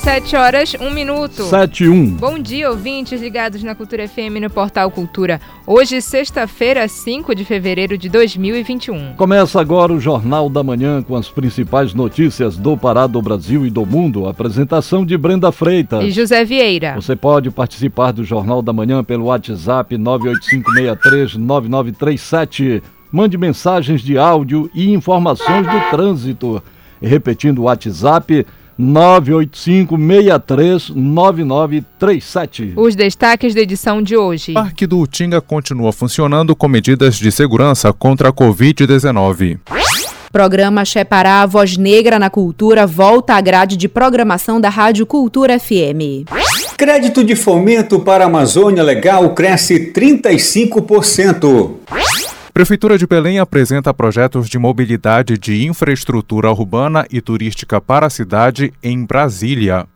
7 horas, 1 minuto. 7 e 1. Bom dia, ouvintes ligados na Cultura FM no Portal Cultura. Hoje, sexta-feira, 5 de fevereiro de 2021. Começa agora o Jornal da Manhã com as principais notícias do Pará, do Brasil e do mundo. Apresentação de Brenda Freitas. E José Vieira. Você pode participar do Jornal da Manhã pelo WhatsApp 985639937. Mande mensagens de áudio e informações do trânsito. Repetindo o WhatsApp 985639937. Os destaques da edição de hoje. Parque do Utinga continua funcionando com medidas de segurança contra a Covid-19. Programa Chepará Voz Negra na Cultura volta à grade de programação da Rádio Cultura FM. Crédito de fomento para a Amazônia Legal cresce 35%. Prefeitura de Belém apresenta projetos de mobilidade de infraestrutura urbana e turística para a cidade em Brasília.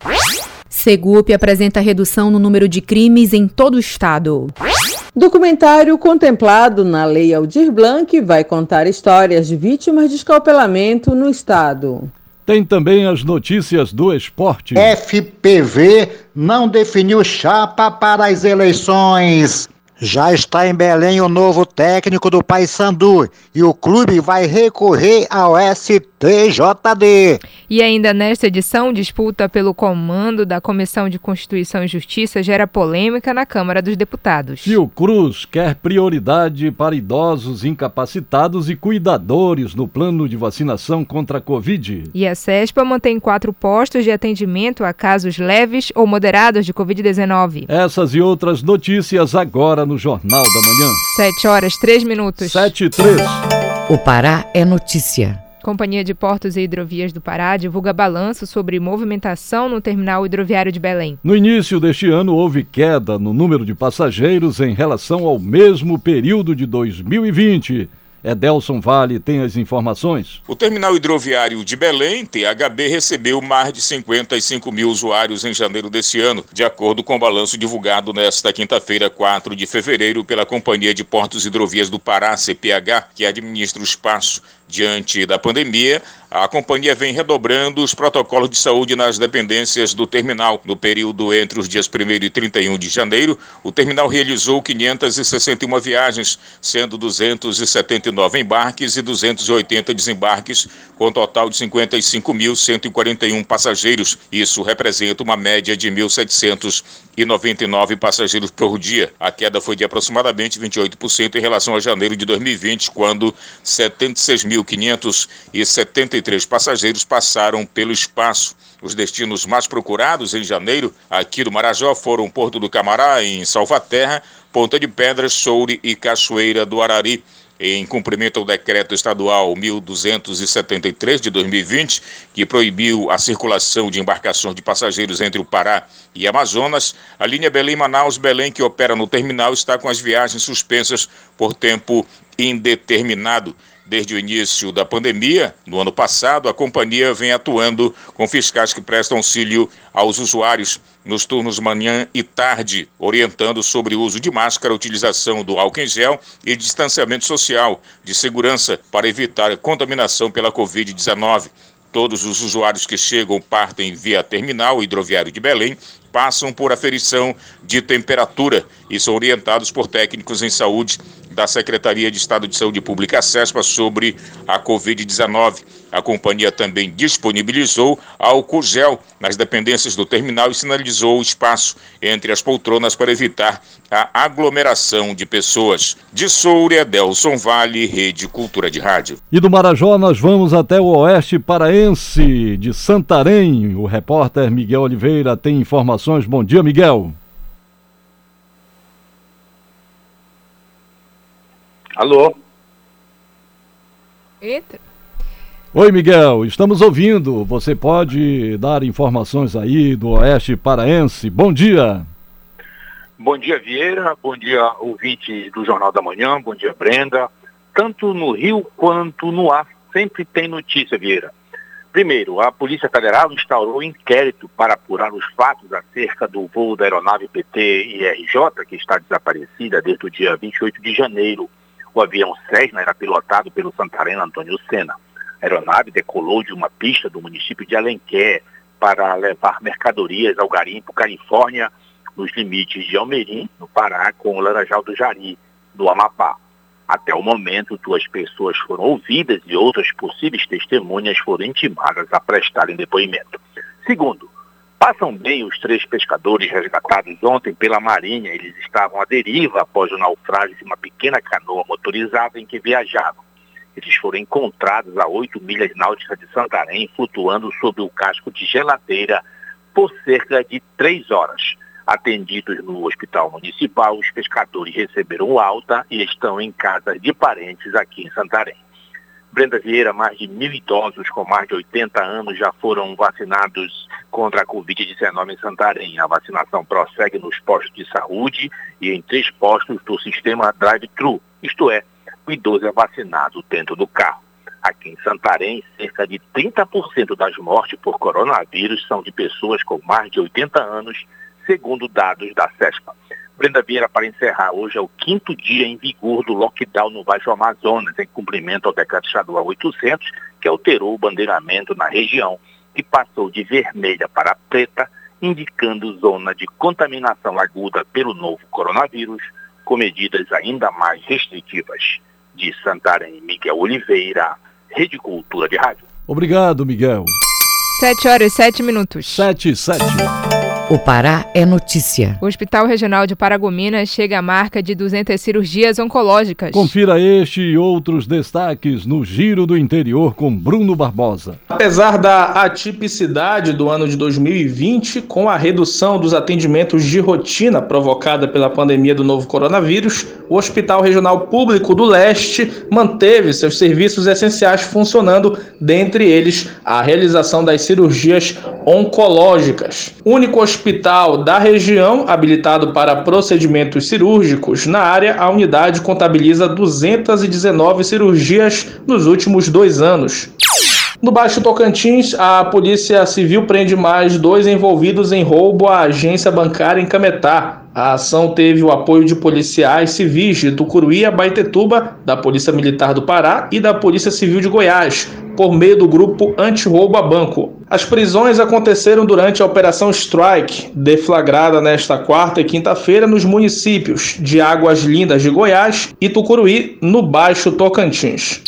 Segup apresenta redução no número de crimes em todo o estado. Documentário contemplado na Lei Aldir Blanc vai contar histórias de vítimas de escalpelamento no estado. Tem também as notícias do esporte. FPV não definiu chapa para as eleições. Já está em Belém o novo técnico do Paysandu e o clube vai recorrer ao STJD. E ainda nesta edição, disputa pelo comando da Comissão de Constituição e Justiça gera polêmica na Câmara dos Deputados. Fio Cruz quer prioridade para idosos incapacitados e cuidadores no plano de vacinação contra a Covid. E a CESPA mantém quatro postos de atendimento a casos leves ou moderados de Covid-19. Essas e outras notícias agora no Jornal da Manhã. 7 horas, 3 minutos. 7 e 3. O Pará é notícia. Companhia de Portos e Hidrovias do Pará divulga balanço sobre movimentação no terminal hidroviário de Belém. No início deste ano, houve queda no número de passageiros em relação ao mesmo período de 2020. Edelson Vale tem as informações. O terminal hidroviário de Belém, THB, recebeu mais de 55 mil usuários em janeiro desse ano, de acordo com o balanço divulgado nesta quinta-feira, 4 de fevereiro, pela Companhia de Portos e Hidrovias do Pará, CPH, que administra o espaço Diante da pandemia, a companhia vem redobrando os protocolos de saúde nas dependências do terminal. No período entre os dias 1 e 31 de janeiro, o terminal realizou 561 viagens, sendo 279 embarques e 280 desembarques, com um total de 55.141 passageiros. Isso representa uma média de 1.799 passageiros por dia. A queda foi de aproximadamente 28% em relação a janeiro de 2020, quando 76.573 103 passageiros passaram pelo espaço. Os destinos mais procurados em janeiro aqui do Marajó foram Porto do Camará, em Salvaterra, Ponta de Pedras, Soure e Cachoeira do Arari. Em cumprimento ao decreto estadual 1273 de 2020, que proibiu a circulação de embarcações de passageiros entre o Pará e Amazonas, a linha Belém-Manaus-Belém, que opera no terminal, está com as viagens suspensas por tempo indeterminado. Desde o início da pandemia, no ano passado, a companhia vem atuando com fiscais que prestam auxílio aos usuários nos turnos manhã e tarde, orientando sobre o uso de máscara, utilização do álcool em gel e distanciamento social de segurança para evitar a contaminação pela Covid-19. Todos os usuários que chegam partem via terminal hidroviário de Belém passam por aferição de temperatura e são orientados por técnicos em saúde da Secretaria de Estado de Saúde Pública, SESPA, sobre a Covid-19. A companhia também disponibilizou álcool gel nas dependências do terminal e sinalizou o espaço entre as poltronas para evitar a aglomeração de pessoas. De Soura, Delson Vale, Rede Cultura de Rádio. E do Marajó nós vamos até o oeste paraense de Santarém. O repórter Miguel Oliveira tem informações. Bom dia, Miguel. Alô? Eita. Oi, Miguel, estamos ouvindo. Você pode dar informações aí do Oeste Paraense. Bom dia. Bom dia, Vieira. Bom dia, ouvinte do Jornal da Manhã. Bom dia, Brenda. Tanto no Rio quanto no ar, sempre tem notícia, Vieira. Primeiro, a Polícia Federal instaurou um inquérito para apurar os fatos acerca do voo da aeronave PT-IRJ, que está desaparecida desde o dia 28 de janeiro. O avião Cessna era pilotado pelo Santareno Antônio Senna. A aeronave decolou de uma pista do município de Alenquer para levar mercadorias ao garimpo Califórnia, nos limites de Almerim, no Pará, com o Laranjal do Jari, do Amapá. Até o momento, duas pessoas foram ouvidas e outras possíveis testemunhas foram intimadas a prestarem depoimento. Segundo, passam bem os três pescadores resgatados ontem pela Marinha. Eles estavam à deriva após o naufrágio de uma pequena canoa motorizada em que viajavam. Eles foram encontrados a oito milhas náuticas de Santarém, flutuando sobre o casco de geladeira por cerca de três horas. Atendidos no hospital municipal, os pescadores receberam alta e estão em casa de parentes aqui em Santarém. Brenda Vieira, mais de mil idosos com mais de 80 anos já foram vacinados contra a Covid-19 em Santarém. A vacinação prossegue nos postos de saúde e em três postos do sistema drive-thru, isto é, o idoso é vacinado dentro do carro. Aqui em Santarém, cerca de 30% das mortes por coronavírus são de pessoas com mais de 80 anos segundo dados da CESPA. Brenda Vieira, para encerrar, hoje é o quinto dia em vigor do lockdown no Baixo Amazonas, em cumprimento ao decreto estadual 800, que alterou o bandeiramento na região e passou de vermelha para preta, indicando zona de contaminação aguda pelo novo coronavírus, com medidas ainda mais restritivas. De Santarém, Miguel Oliveira, Rede Cultura de Rádio. Obrigado, Miguel. 7 horas e 7 minutos. 7 e 7. O Pará é notícia. O Hospital Regional de Paragominas chega à marca de 200 cirurgias oncológicas. Confira este e outros destaques no Giro do Interior com Bruno Barbosa. Apesar da atipicidade do ano de 2020, com a redução dos atendimentos de rotina provocada pela pandemia do novo coronavírus, o Hospital Regional Público do Leste manteve seus serviços essenciais funcionando, dentre eles a realização das cirurgias oncológicas. Único hospital da região habilitado para procedimentos cirúrgicos, na área a unidade contabiliza 219 cirurgias nos últimos dois anos. No Baixo Tocantins, a Polícia Civil prende mais dois envolvidos em roubo à agência bancária em Cametá. A ação teve o apoio de policiais civis de Tucuruí Abaetetuba, da Polícia Militar do Pará e da Polícia Civil de Goiás, por meio do grupo Antirroubo a Banco. As prisões aconteceram durante a Operação Strike, deflagrada nesta quarta e quinta-feira nos municípios de Águas Lindas de Goiás e Tucuruí, no Baixo Tocantins.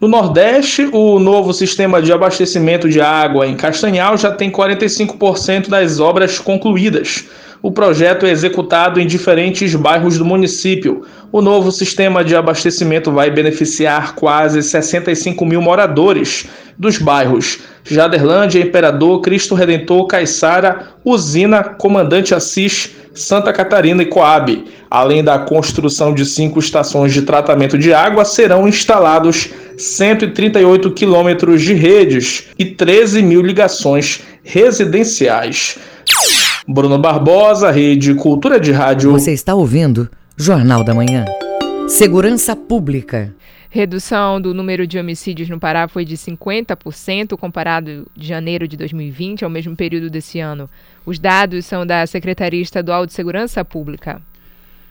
No Nordeste, o novo sistema de abastecimento de água em Castanhal já tem 45% das obras concluídas. O projeto é executado em diferentes bairros do município. O novo sistema de abastecimento vai beneficiar quase 65 mil moradores dos bairros Jaderlândia, Imperador, Cristo Redentor, Caiçara, Usina, Comandante Assis, Santa Catarina e Coab. Além da construção de cinco estações de tratamento de água, serão instalados 138 quilômetros de redes e 13 mil ligações residenciais. Bruno Barbosa, Rede Cultura de Rádio. Você está ouvindo Jornal da Manhã. Segurança Pública. Redução do número de homicídios no Pará foi de 50% comparado de janeiro de 2020 ao mesmo período desse ano. Os dados são da Secretaria Estadual de Segurança Pública.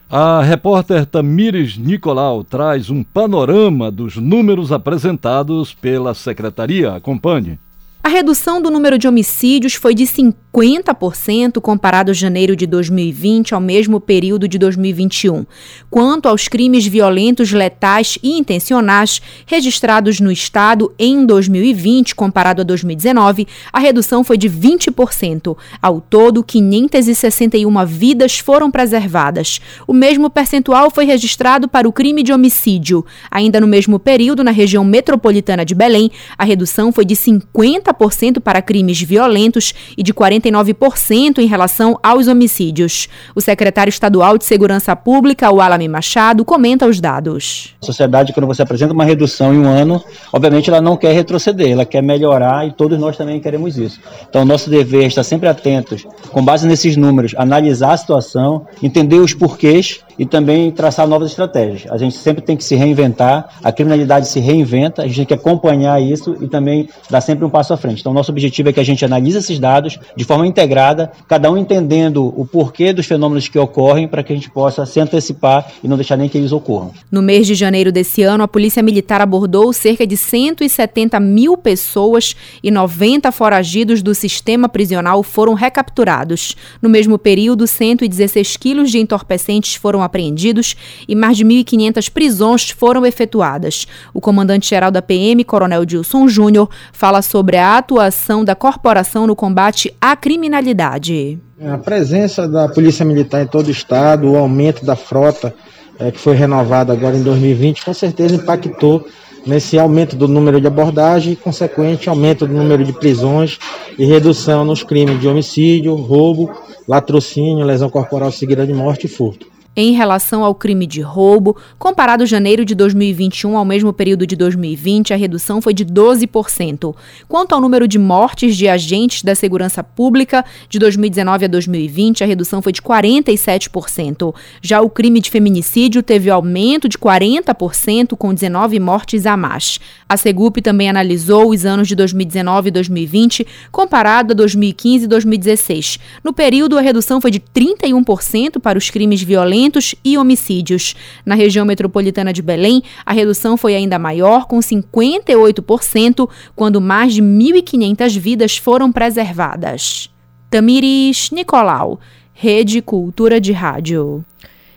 A repórter Tamires Nicolau traz um panorama dos números apresentados pela secretaria. Acompanhe. A redução do número de homicídios foi de 50% comparado janeiro de 2020 ao mesmo período de 2021. Quanto aos crimes violentos, letais e intencionais registrados no estado em 2020 comparado a 2019, a redução foi de 20%. Ao todo, 561 vidas foram preservadas. O mesmo percentual foi registrado para o crime de homicídio. Ainda no mesmo período, na região metropolitana de Belém, a redução foi de 50 40% para crimes violentos e de 49% em relação aos homicídios. O secretário estadual de Segurança Pública, o Alame Machado, comenta os dados. A sociedade, quando você apresenta uma redução em um ano, obviamente ela não quer retroceder, ela quer melhorar e todos nós também queremos isso. Então, nosso dever é estar sempre atentos, com base nesses números, analisar a situação, entender os porquês e também traçar novas estratégias. A gente sempre tem que se reinventar, a criminalidade se reinventa, a gente tem que acompanhar isso e também dar sempre um passo à frente. Então, nosso objetivo é que a gente analise esses dados de forma integrada, cada um entendendo o porquê dos fenômenos que ocorrem, para que a gente possa se antecipar e não deixar nem que eles ocorram. No mês de janeiro desse ano, a Polícia Militar abordou cerca de 170 mil pessoas e 90 foragidos do sistema prisional foram recapturados. No mesmo período, 116 quilos de entorpecentes foram apreendidos e mais de 1.500 prisões foram efetuadas. O comandante-geral da PM, Coronel Dilson Júnior, fala sobre a atuação da corporação no combate à criminalidade. A presença da Polícia Militar em todo o estado, o aumento da frota é, que foi renovada agora em 2020, com certeza impactou nesse aumento do número de abordagem e consequente aumento do número de prisões e redução nos crimes de homicídio, roubo, latrocínio, lesão corporal seguida de morte e furto em relação ao crime de roubo. Comparado janeiro de 2021 ao mesmo período de 2020, a redução foi de 12%. Quanto ao número de mortes de agentes da segurança pública, de 2019 a 2020, a redução foi de 47%. Já o crime de feminicídio teve aumento de 40%, com 19 mortes a mais. A Segup também analisou os anos de 2019 e 2020, comparado a 2015 e 2016. No período, a redução foi de 31% para os crimes violentos e homicídios. Na região metropolitana de Belém, a redução foi ainda maior, com 58%, quando mais de 1.500 vidas foram preservadas. Tamires Nicolau, Rede Cultura de Rádio.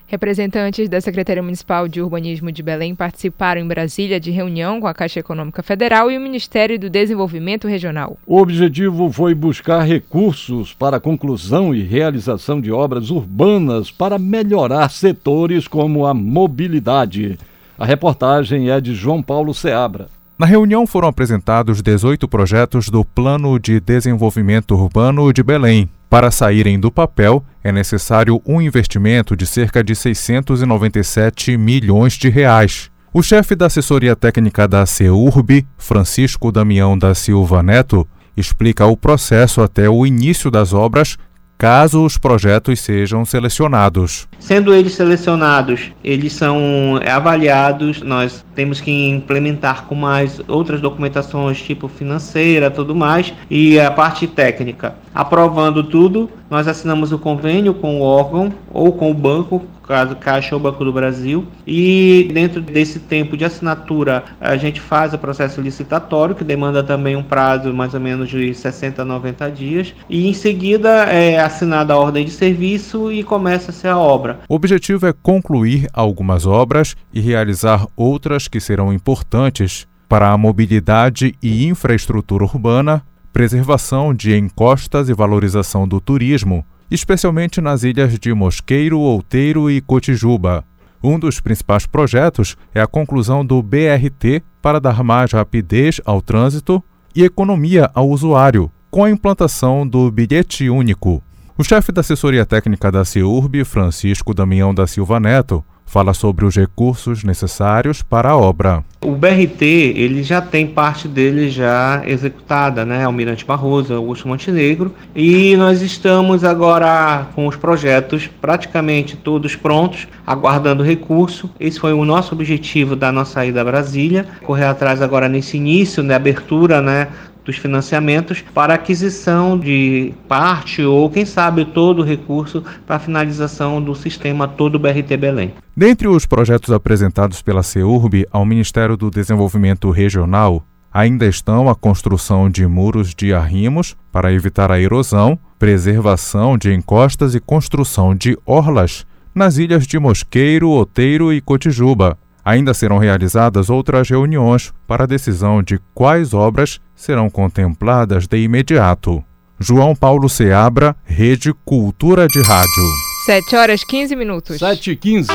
Representantes da Secretaria Municipal de Urbanismo de Belém participaram em Brasília de reunião com a Caixa Econômica Federal e o Ministério do Desenvolvimento Regional. O objetivo foi buscar recursos para a conclusão e realização de obras urbanas para melhorar setores como a mobilidade. A reportagem é de João Paulo Seabra. Na reunião foram apresentados 18 projetos do Plano de Desenvolvimento Urbano de Belém, para saírem do papel, é necessário um investimento de cerca de 697 milhões de reais. O chefe da assessoria técnica da CEURB, Francisco Damião da Silva Neto, explica o processo até o início das obras caso os projetos sejam selecionados. Sendo eles selecionados, eles são avaliados, nós temos que implementar com mais outras documentações, tipo financeira, tudo mais, e a parte técnica. Aprovando tudo, nós assinamos o convênio com o órgão ou com o banco caso Caixa ou Banco do Brasil. E dentro desse tempo de assinatura, a gente faz o processo licitatório, que demanda também um prazo mais ou menos de 60 a 90 dias. E em seguida é assinada a ordem de serviço e começa-se a obra. O objetivo é concluir algumas obras e realizar outras que serão importantes para a mobilidade e infraestrutura urbana, preservação de encostas e valorização do turismo, especialmente nas ilhas de Mosqueiro, Outeiro e Cotijuba. Um dos principais projetos é a conclusão do BRT para dar mais rapidez ao trânsito e economia ao usuário, com a implantação do bilhete único. O chefe da assessoria técnica da CIURB, Francisco Damião da Silva Neto, fala sobre os recursos necessários para a obra. O BRT ele já tem parte dele já executada, né? Almirante Barroso, Augusto Montenegro, e nós estamos agora com os projetos praticamente todos prontos, aguardando recurso. Esse foi o nosso objetivo da nossa ida a Brasília, correr atrás agora nesse início, né, abertura, né, dos financiamentos para aquisição de parte ou, quem sabe, todo o recurso para a finalização do sistema todo BRT Belém. Dentre os projetos apresentados pela CEURB ao Ministério do Desenvolvimento Regional, ainda estão a construção de muros de arrimos para evitar a erosão, preservação de encostas e construção de orlas nas ilhas de Mosqueiro, Oteiro e Cotijuba, Ainda serão realizadas outras reuniões para a decisão de quais obras serão contempladas de imediato. João Paulo Seabra, Rede Cultura de Rádio. 7 horas 15 minutos. 7 e 15.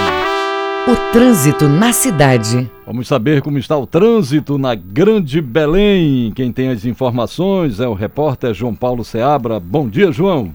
O trânsito na cidade. Vamos saber como está o trânsito na Grande Belém. Quem tem as informações é o repórter João Paulo Seabra. Bom dia, João.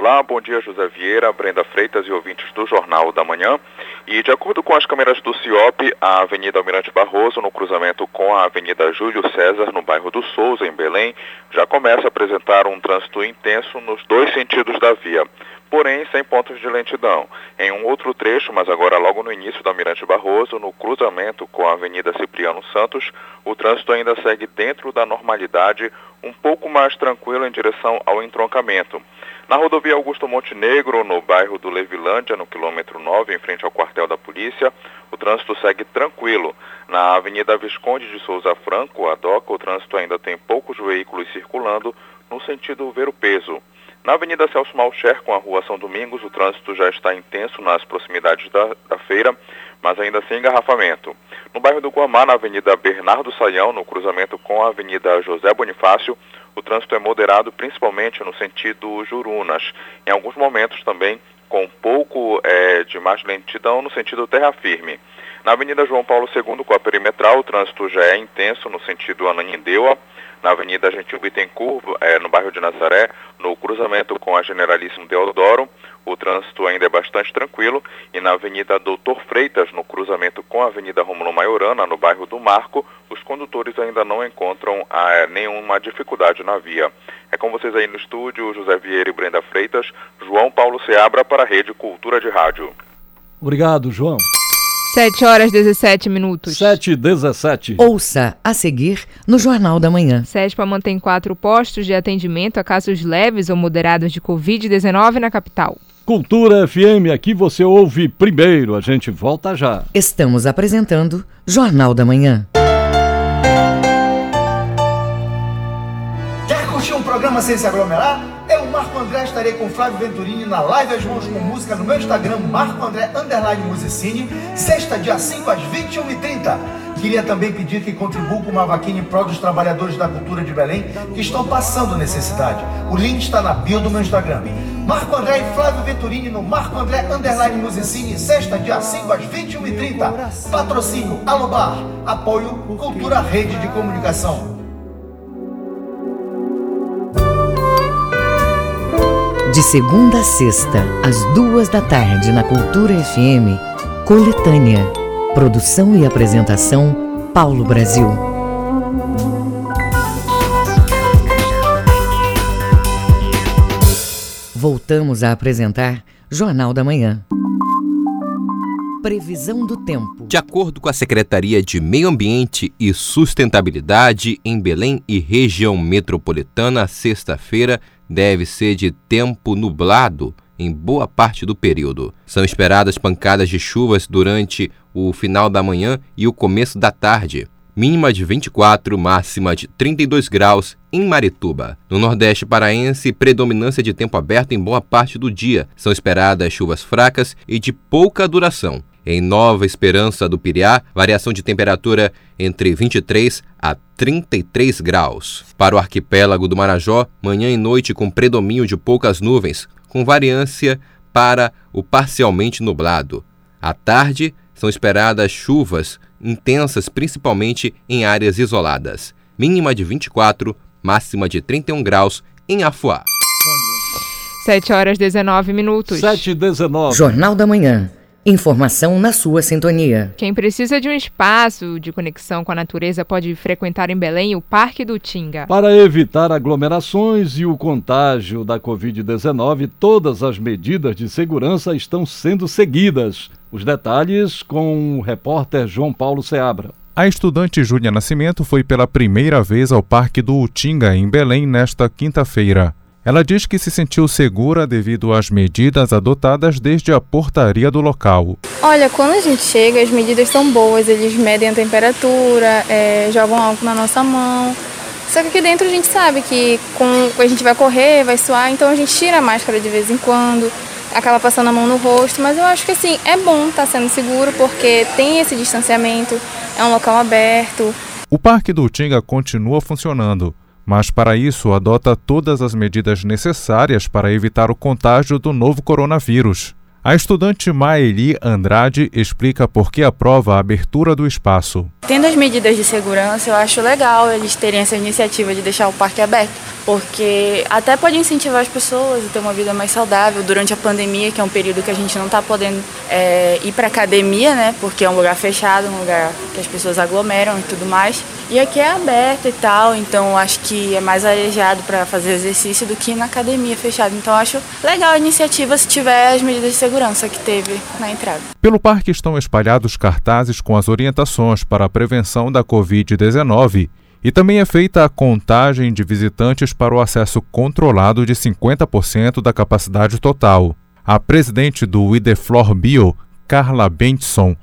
Olá, bom dia José Vieira, Brenda Freitas e ouvintes do Jornal da Manhã. E de acordo com as câmeras do CIOP, a Avenida Almirante Barroso, no cruzamento com a Avenida Júlio César, no bairro do Souza, em Belém, já começa a apresentar um trânsito intenso nos dois sentidos da via. porém sem pontos de lentidão. Em um outro trecho, mas agora logo no início da Mirante Barroso, no cruzamento com a Avenida Cipriano Santos, o trânsito ainda segue dentro da normalidade, um pouco mais tranquilo em direção ao entroncamento. Na rodovia Augusto Montenegro, no bairro do Levilândia, no quilômetro 9, em frente ao quartel da polícia, o trânsito segue tranquilo. Na Avenida Visconde de Souza Franco, a DOCA, o trânsito ainda tem poucos veículos circulando no sentido ver o peso. Na Avenida Celso Malcher, com a Rua São Domingos, o trânsito já está intenso nas proximidades da, da feira, mas ainda sem engarrafamento. No bairro do Guamá, na Avenida Bernardo Saião, no cruzamento com a Avenida José Bonifácio, o trânsito é moderado principalmente no sentido Jurunas. Em alguns momentos também com um pouco é, de mais lentidão no sentido terra firme. Na Avenida João Paulo II, com a perimetral, o trânsito já é intenso no sentido Ananindeua. Na Avenida Gentil Bittencourt, é, no bairro de Nazaré, no cruzamento com a Generalíssimo Deodoro, o trânsito ainda é bastante tranquilo. E na Avenida Doutor Freitas, no cruzamento com a Avenida Romulo Maiorana, no bairro do Marco, os condutores ainda não encontram ah, nenhuma dificuldade na via. É com vocês aí no estúdio, José Vieira e Brenda Freitas, João Paulo Seabra para a Rede Cultura de Rádio. Obrigado, João. 7 horas 17 minutos. 7 e 17. Ouça a seguir no Jornal da Manhã. SESPA mantém quatro postos de atendimento a casos leves ou moderados de Covid-19 na capital. Cultura FM, aqui você ouve primeiro. A gente volta já. Estamos apresentando Jornal da Manhã. Quer curtir um programa sem se aglomerar? Eu, Marco André, estarei com Flávio Venturini na Live As Mãos com Música no meu Instagram, Marco André Underline Musicine, sexta, dia 5 às 21h30. Queria também pedir que contribua com uma vaquinha em prol dos trabalhadores da cultura de Belém que estão passando necessidade. O link está na bio do meu Instagram. Marco André e Flávio Venturini no Marco André Underline Musicine, sexta, dia 5 às 21h30. Patrocínio Alobar. Apoio Cultura Rede de Comunicação. De segunda a sexta, às duas da tarde, na Cultura FM, Coletânea. Produção e apresentação, Paulo Brasil. Voltamos a apresentar Jornal da Manhã. Previsão do tempo. De acordo com a Secretaria de Meio Ambiente e Sustentabilidade, em Belém e região metropolitana, sexta-feira deve ser de tempo nublado em boa parte do período. São esperadas pancadas de chuvas durante o final da manhã e o começo da tarde. Mínima de 24, máxima de 32 graus em Marituba. No Nordeste paraense, predominância de tempo aberto em boa parte do dia. São esperadas chuvas fracas e de pouca duração. Em Nova Esperança do Piriá, variação de temperatura entre 23 a 33 graus. Para o arquipélago do Marajó, manhã e noite com predomínio de poucas nuvens, com variância para o parcialmente nublado. À tarde, são esperadas chuvas intensas, principalmente em áreas isoladas. Mínima de 24, máxima de 31 graus em Afuá. 7 horas 19 minutos. 7 e 19. Jornal da Manhã. Informação na sua sintonia. Quem precisa de um espaço de conexão com a natureza pode frequentar em Belém o Parque do Tinga. Para evitar aglomerações e o contágio da Covid-19, todas as medidas de segurança estão sendo seguidas. Os detalhes com o repórter João Paulo Seabra. A estudante Júlia Nascimento foi pela primeira vez ao Parque do Utinga, em Belém, nesta quinta-feira. Ela diz que se sentiu segura devido às medidas adotadas desde a portaria do local. Olha, quando a gente chega, as medidas são boas, eles medem a temperatura, é, jogam álcool na nossa mão. Só que aqui dentro a gente sabe que com, a gente vai correr, vai suar, então a gente tira a máscara de vez em quando, acaba passando a mão no rosto, mas eu acho que assim, é bom estar tá sendo seguro porque tem esse distanciamento, é um local aberto. O Parque do Utinga continua funcionando mas para isso adota todas as medidas necessárias para evitar o contágio do novo coronavírus. A estudante Maeli Andrade explica por que aprova a abertura do espaço. Tendo as medidas de segurança, eu acho legal eles terem essa iniciativa de deixar o parque aberto, porque até pode incentivar as pessoas a ter uma vida mais saudável durante a pandemia, que é um período que a gente não está podendo é, ir para academia, né? Porque é um lugar fechado, um lugar que as pessoas aglomeram e tudo mais. E aqui é aberto e tal, então acho que é mais arejado para fazer exercício do que na academia fechada. Então acho legal a iniciativa se tiver as medidas de segurança que teve na entrada. Pelo parque estão espalhados cartazes com as orientações para a prevenção da Covid-19 e também é feita a contagem de visitantes para o acesso controlado de 50% da capacidade total. A presidente do Ideflor Bio, Carla Bentson,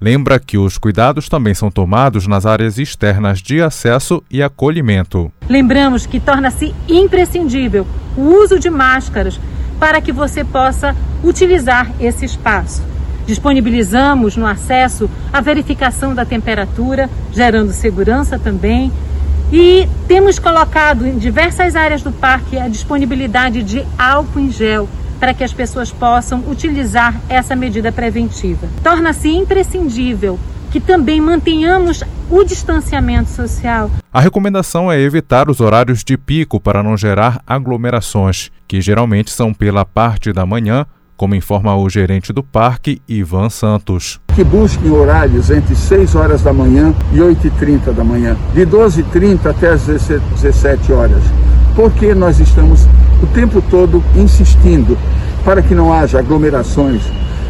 lembra que os cuidados também são tomados nas áreas externas de acesso e acolhimento. Lembramos que torna-se imprescindível o uso de máscaras para que você possa utilizar esse espaço. Disponibilizamos no acesso a verificação da temperatura, gerando segurança também. E temos colocado em diversas áreas do parque a disponibilidade de álcool em gel para que as pessoas possam utilizar essa medida preventiva. Torna-se imprescindível que também mantenhamos o distanciamento social. A recomendação é evitar os horários de pico para não gerar aglomerações, que geralmente são pela parte da manhã, como informa o gerente do parque, Ivan Santos. Que busquem horários entre 6 horas da manhã e 8h30 da manhã, de 12h30 até as 17 horas, porque nós estamos o tempo todo insistindo para que não haja aglomerações,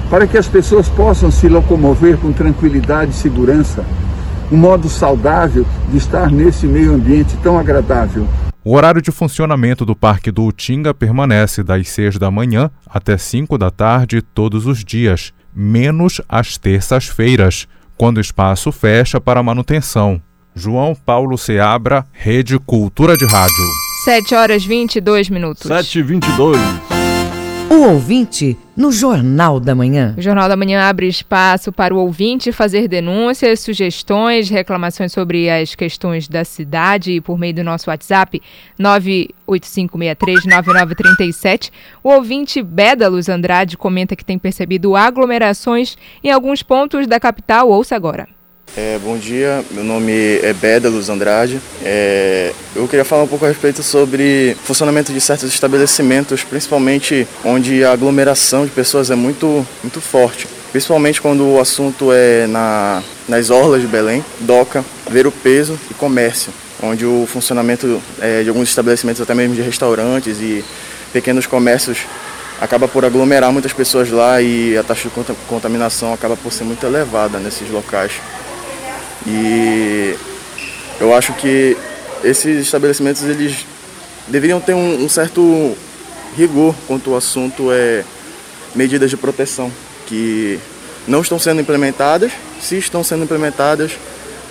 para que as pessoas possam se locomover com tranquilidade e segurança, um modo saudável de estar nesse meio ambiente tão agradável. O horário de funcionamento do Parque do Utinga permanece das 6 da manhã até 5 da tarde todos os dias, menos às terças-feiras, quando o espaço fecha para manutenção. João Paulo Seabra, Rede Cultura de Rádio. 7 horas 22 minutos. 7 e 22 o ouvinte no Jornal da Manhã. O Jornal da Manhã abre espaço para o ouvinte fazer denúncias, sugestões, reclamações sobre as questões da cidade por meio do nosso WhatsApp 985639937. O ouvinte Bédalos Andrade comenta que tem percebido aglomerações em alguns pontos da capital. Ouça agora. É, bom dia, meu nome é Beda Luz Andrade. É, eu queria falar um pouco a respeito sobre funcionamento de certos estabelecimentos, principalmente onde a aglomeração de pessoas é muito, muito forte. Principalmente quando o assunto é na, nas orlas de Belém, DOCA, ver o peso e comércio, onde o funcionamento é, de alguns estabelecimentos, até mesmo de restaurantes e pequenos comércios, acaba por aglomerar muitas pessoas lá e a taxa de contaminação acaba por ser muito elevada nesses locais. E eu acho que esses estabelecimentos eles deveriam ter um, um certo rigor quanto ao assunto é medidas de proteção que não estão sendo implementadas, se estão sendo implementadas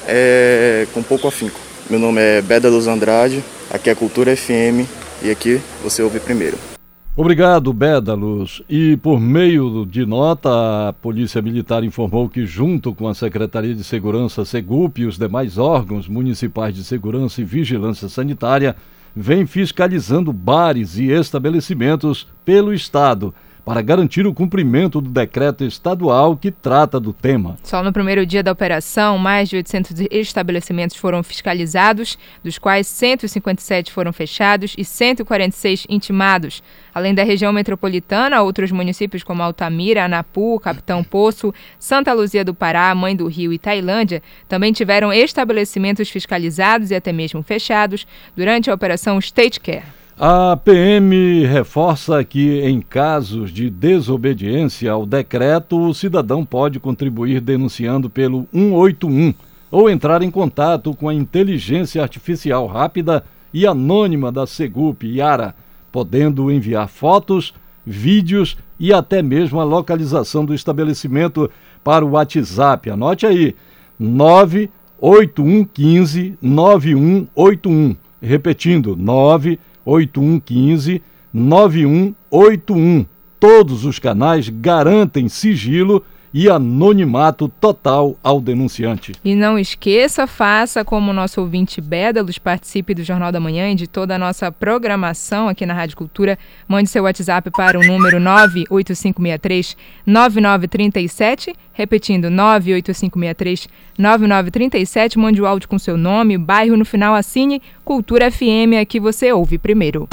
é, com pouco afinco. Meu nome é Beda Luz Andrade, aqui é Cultura FM e aqui você ouve primeiro. Obrigado, Bédalos. E por meio de nota, a Polícia Militar informou que, junto com a Secretaria de Segurança, Segup e os demais órgãos municipais de segurança e vigilância sanitária, vem fiscalizando bares e estabelecimentos pelo Estado para garantir o cumprimento do decreto estadual que trata do tema. Só no primeiro dia da operação, mais de 800 estabelecimentos foram fiscalizados, dos quais 157 foram fechados e 146 intimados. Além da região metropolitana, outros municípios como Altamira, Anapu, Capitão Poço, Santa Luzia do Pará, Mãe do Rio e Tailândia também tiveram estabelecimentos fiscalizados e até mesmo fechados durante a operação State Care. A PM reforça que, em casos de desobediência ao decreto, o cidadão pode contribuir denunciando pelo 181 ou entrar em contato com a inteligência artificial rápida e anônima da Segup Yara, podendo enviar fotos, vídeos e até mesmo a localização do estabelecimento para o WhatsApp. Anote aí: 98115 9181. Repetindo, 98115 8115 9181. Todos os canais garantem sigilo e anonimato total ao denunciante. E não esqueça, faça como o nosso ouvinte Bédalos, participe do Jornal da Manhã e de toda a nossa programação aqui na Rádio Cultura. Mande seu WhatsApp para o número 98563 9937, repetindo 98563 9937. Mande o áudio com seu nome, bairro no final, assine Cultura FM, aqui você ouve primeiro.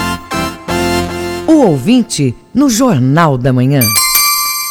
O ouvinte no Jornal da Manhã.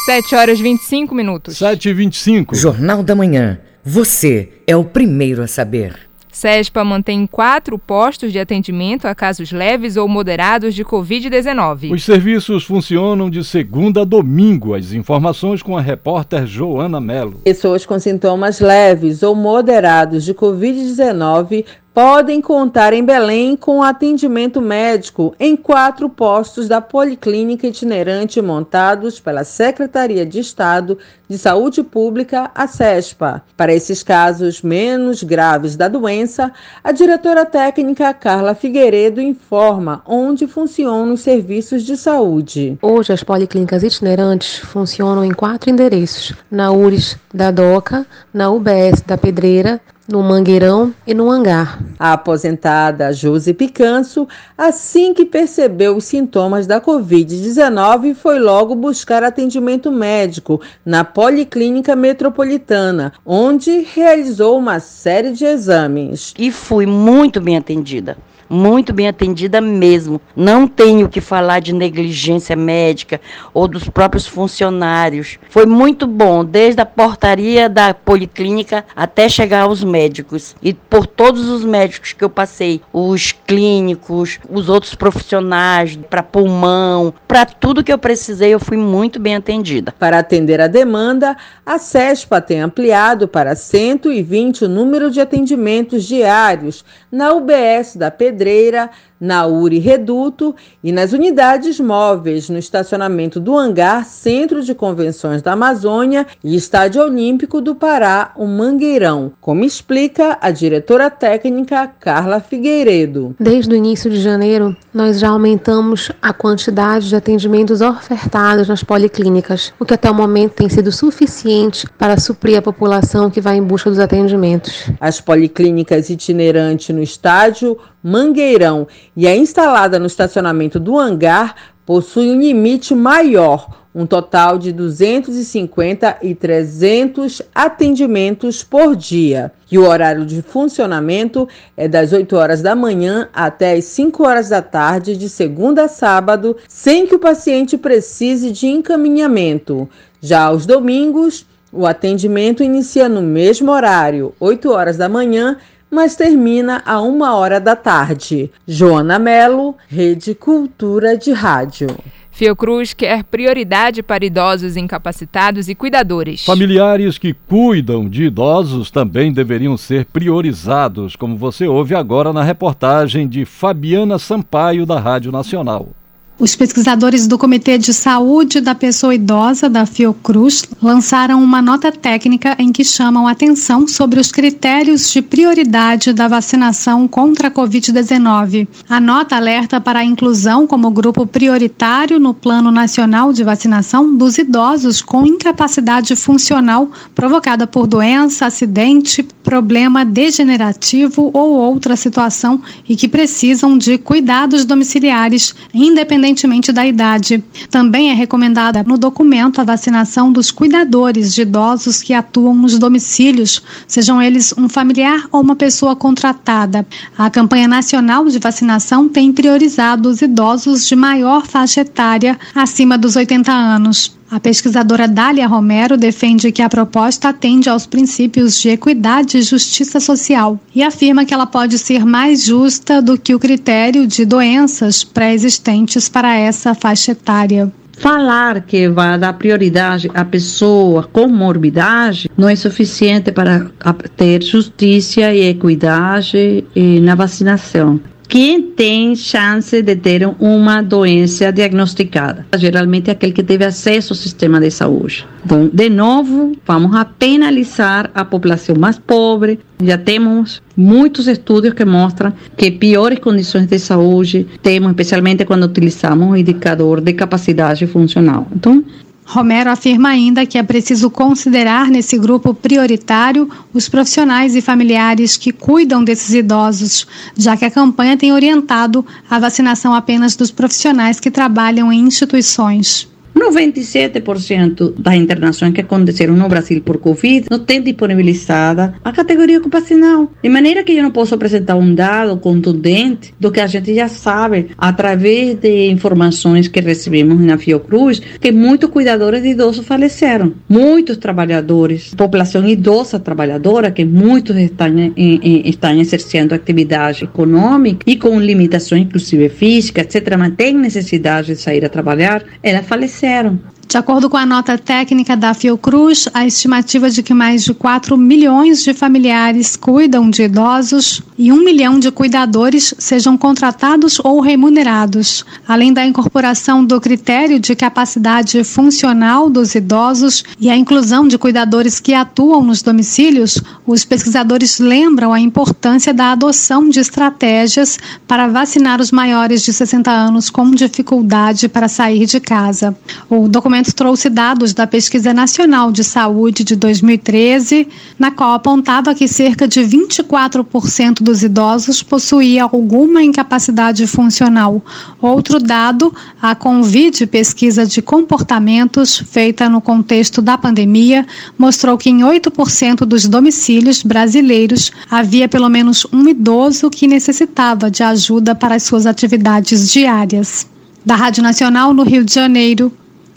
7 horas 25 minutos. 7 e 25. Jornal da Manhã. Você é o primeiro a saber. SESPA mantém quatro postos de atendimento a casos leves ou moderados de Covid-19. Os serviços funcionam de segunda a domingo. As informações com a repórter Joana Mello. Pessoas com sintomas leves ou moderados de Covid-19 podem contar em Belém com atendimento médico em quatro postos da Policlínica Itinerante montados pela Secretaria de Estado de Saúde Pública, a SESPA. Para esses casos menos graves da doença, a diretora técnica Carla Figueiredo informa onde funcionam os serviços de saúde. Hoje, as policlínicas itinerantes funcionam em quatro endereços: na URIS da DOCA, na UBS da Pedreira, no Mangueirão e no Hangar. A aposentada Josi Picanso, assim que percebeu os sintomas da Covid-19, foi logo buscar atendimento médico na Policlínica Metropolitana, onde realizou uma série de exames. E fui muito bem atendida muito bem atendida mesmo. Não tenho que falar de negligência médica ou dos próprios funcionários. Foi muito bom, desde a portaria da policlínica até chegar aos médicos. E por todos os médicos que eu passei, os clínicos, os outros profissionais, para pulmão, para tudo que eu precisei, eu fui muito bem atendida. Para atender a demanda, a CESPA tem ampliado para 120 o número de atendimentos diários na UBS da Pedreira, na URI Reduto e nas unidades móveis no estacionamento do Hangar Centro de Convenções da Amazônia e Estádio Olímpico do Pará, o Mangueirão, como explica a diretora técnica Carla Figueiredo. Desde o início de janeiro, nós já aumentamos a quantidade de atendimentos ofertados nas policlínicas, o que até o momento tem sido suficiente para suprir a população que vai em busca dos atendimentos. As policlínicas itinerantes no estádio Mangueirão e é instalada no estacionamento do hangar possui um limite maior, um total de 250 e 300 atendimentos por dia. E o horário de funcionamento é das 8 horas da manhã até as 5 horas da tarde, de segunda a sábado, sem que o paciente precise de encaminhamento. Já aos domingos, o atendimento inicia no mesmo horário, 8 horas da manhã mas termina a uma hora da tarde. Joana Melo, Rede Cultura de Rádio. Fiocruz quer prioridade para idosos incapacitados e cuidadores. Familiares que cuidam de idosos também deveriam ser priorizados, como você ouve agora na reportagem de Fabiana Sampaio, da Rádio Nacional. Os pesquisadores do Comitê de Saúde da Pessoa Idosa da Fiocruz lançaram uma nota técnica em que chamam atenção sobre os critérios de prioridade da vacinação contra a Covid-19. A nota alerta para a inclusão como grupo prioritário no Plano Nacional de Vacinação dos idosos com incapacidade funcional provocada por doença, acidente, problema degenerativo ou outra situação e que precisam de cuidados domiciliares, independente independentemente da idade. Também é recomendada no documento a vacinação dos cuidadores de idosos que atuam nos domicílios, sejam eles um familiar ou uma pessoa contratada. A campanha nacional de vacinação tem priorizado os idosos de maior faixa etária, acima dos 80 anos. A pesquisadora Dália Romero defende que a proposta atende aos princípios de equidade e justiça social e afirma que ela pode ser mais justa do que o critério de doenças pré-existentes para essa faixa etária. Falar que vai dar prioridade à pessoa com morbidade não é suficiente para ter justiça e equidade na vacinação quem tem chance de ter uma doença diagnosticada. Geralmente é aquele que teve acesso ao sistema de saúde. Então, de novo, vamos a penalizar a população mais pobre. Já temos muitos estudos que mostram que piores condições de saúde temos, especialmente quando utilizamos o indicador de capacidade funcional. Então, Romero afirma ainda que é preciso considerar nesse grupo prioritário os profissionais e familiares que cuidam desses idosos, já que a campanha tem orientado a vacinação apenas dos profissionais que trabalham em instituições. 97% das internações que aconteceram no Brasil por Covid não tem disponibilizada a categoria ocupacional. De maneira que eu não posso apresentar um dado contundente do que a gente já sabe através de informações que recebemos na Fiocruz, que muitos cuidadores de idosos faleceram. Muitos trabalhadores, população idosa trabalhadora, que muitos estão, em, em, estão exercendo atividade econômica e com limitações, inclusive físicas, etc., mas tem necessidade de sair a trabalhar, ela faleceu disseram de acordo com a nota técnica da Fiocruz, a estimativa de que mais de 4 milhões de familiares cuidam de idosos e 1 milhão de cuidadores sejam contratados ou remunerados. Além da incorporação do critério de capacidade funcional dos idosos e a inclusão de cuidadores que atuam nos domicílios, os pesquisadores lembram a importância da adoção de estratégias para vacinar os maiores de 60 anos com dificuldade para sair de casa. O documento trouxe dados da Pesquisa Nacional de Saúde de 2013, na qual apontava que cerca de 24% dos idosos possuía alguma incapacidade funcional. Outro dado, a Convide Pesquisa de Comportamentos, feita no contexto da pandemia, mostrou que em 8% dos domicílios brasileiros havia pelo menos um idoso que necessitava de ajuda para as suas atividades diárias. Da Rádio Nacional no Rio de Janeiro,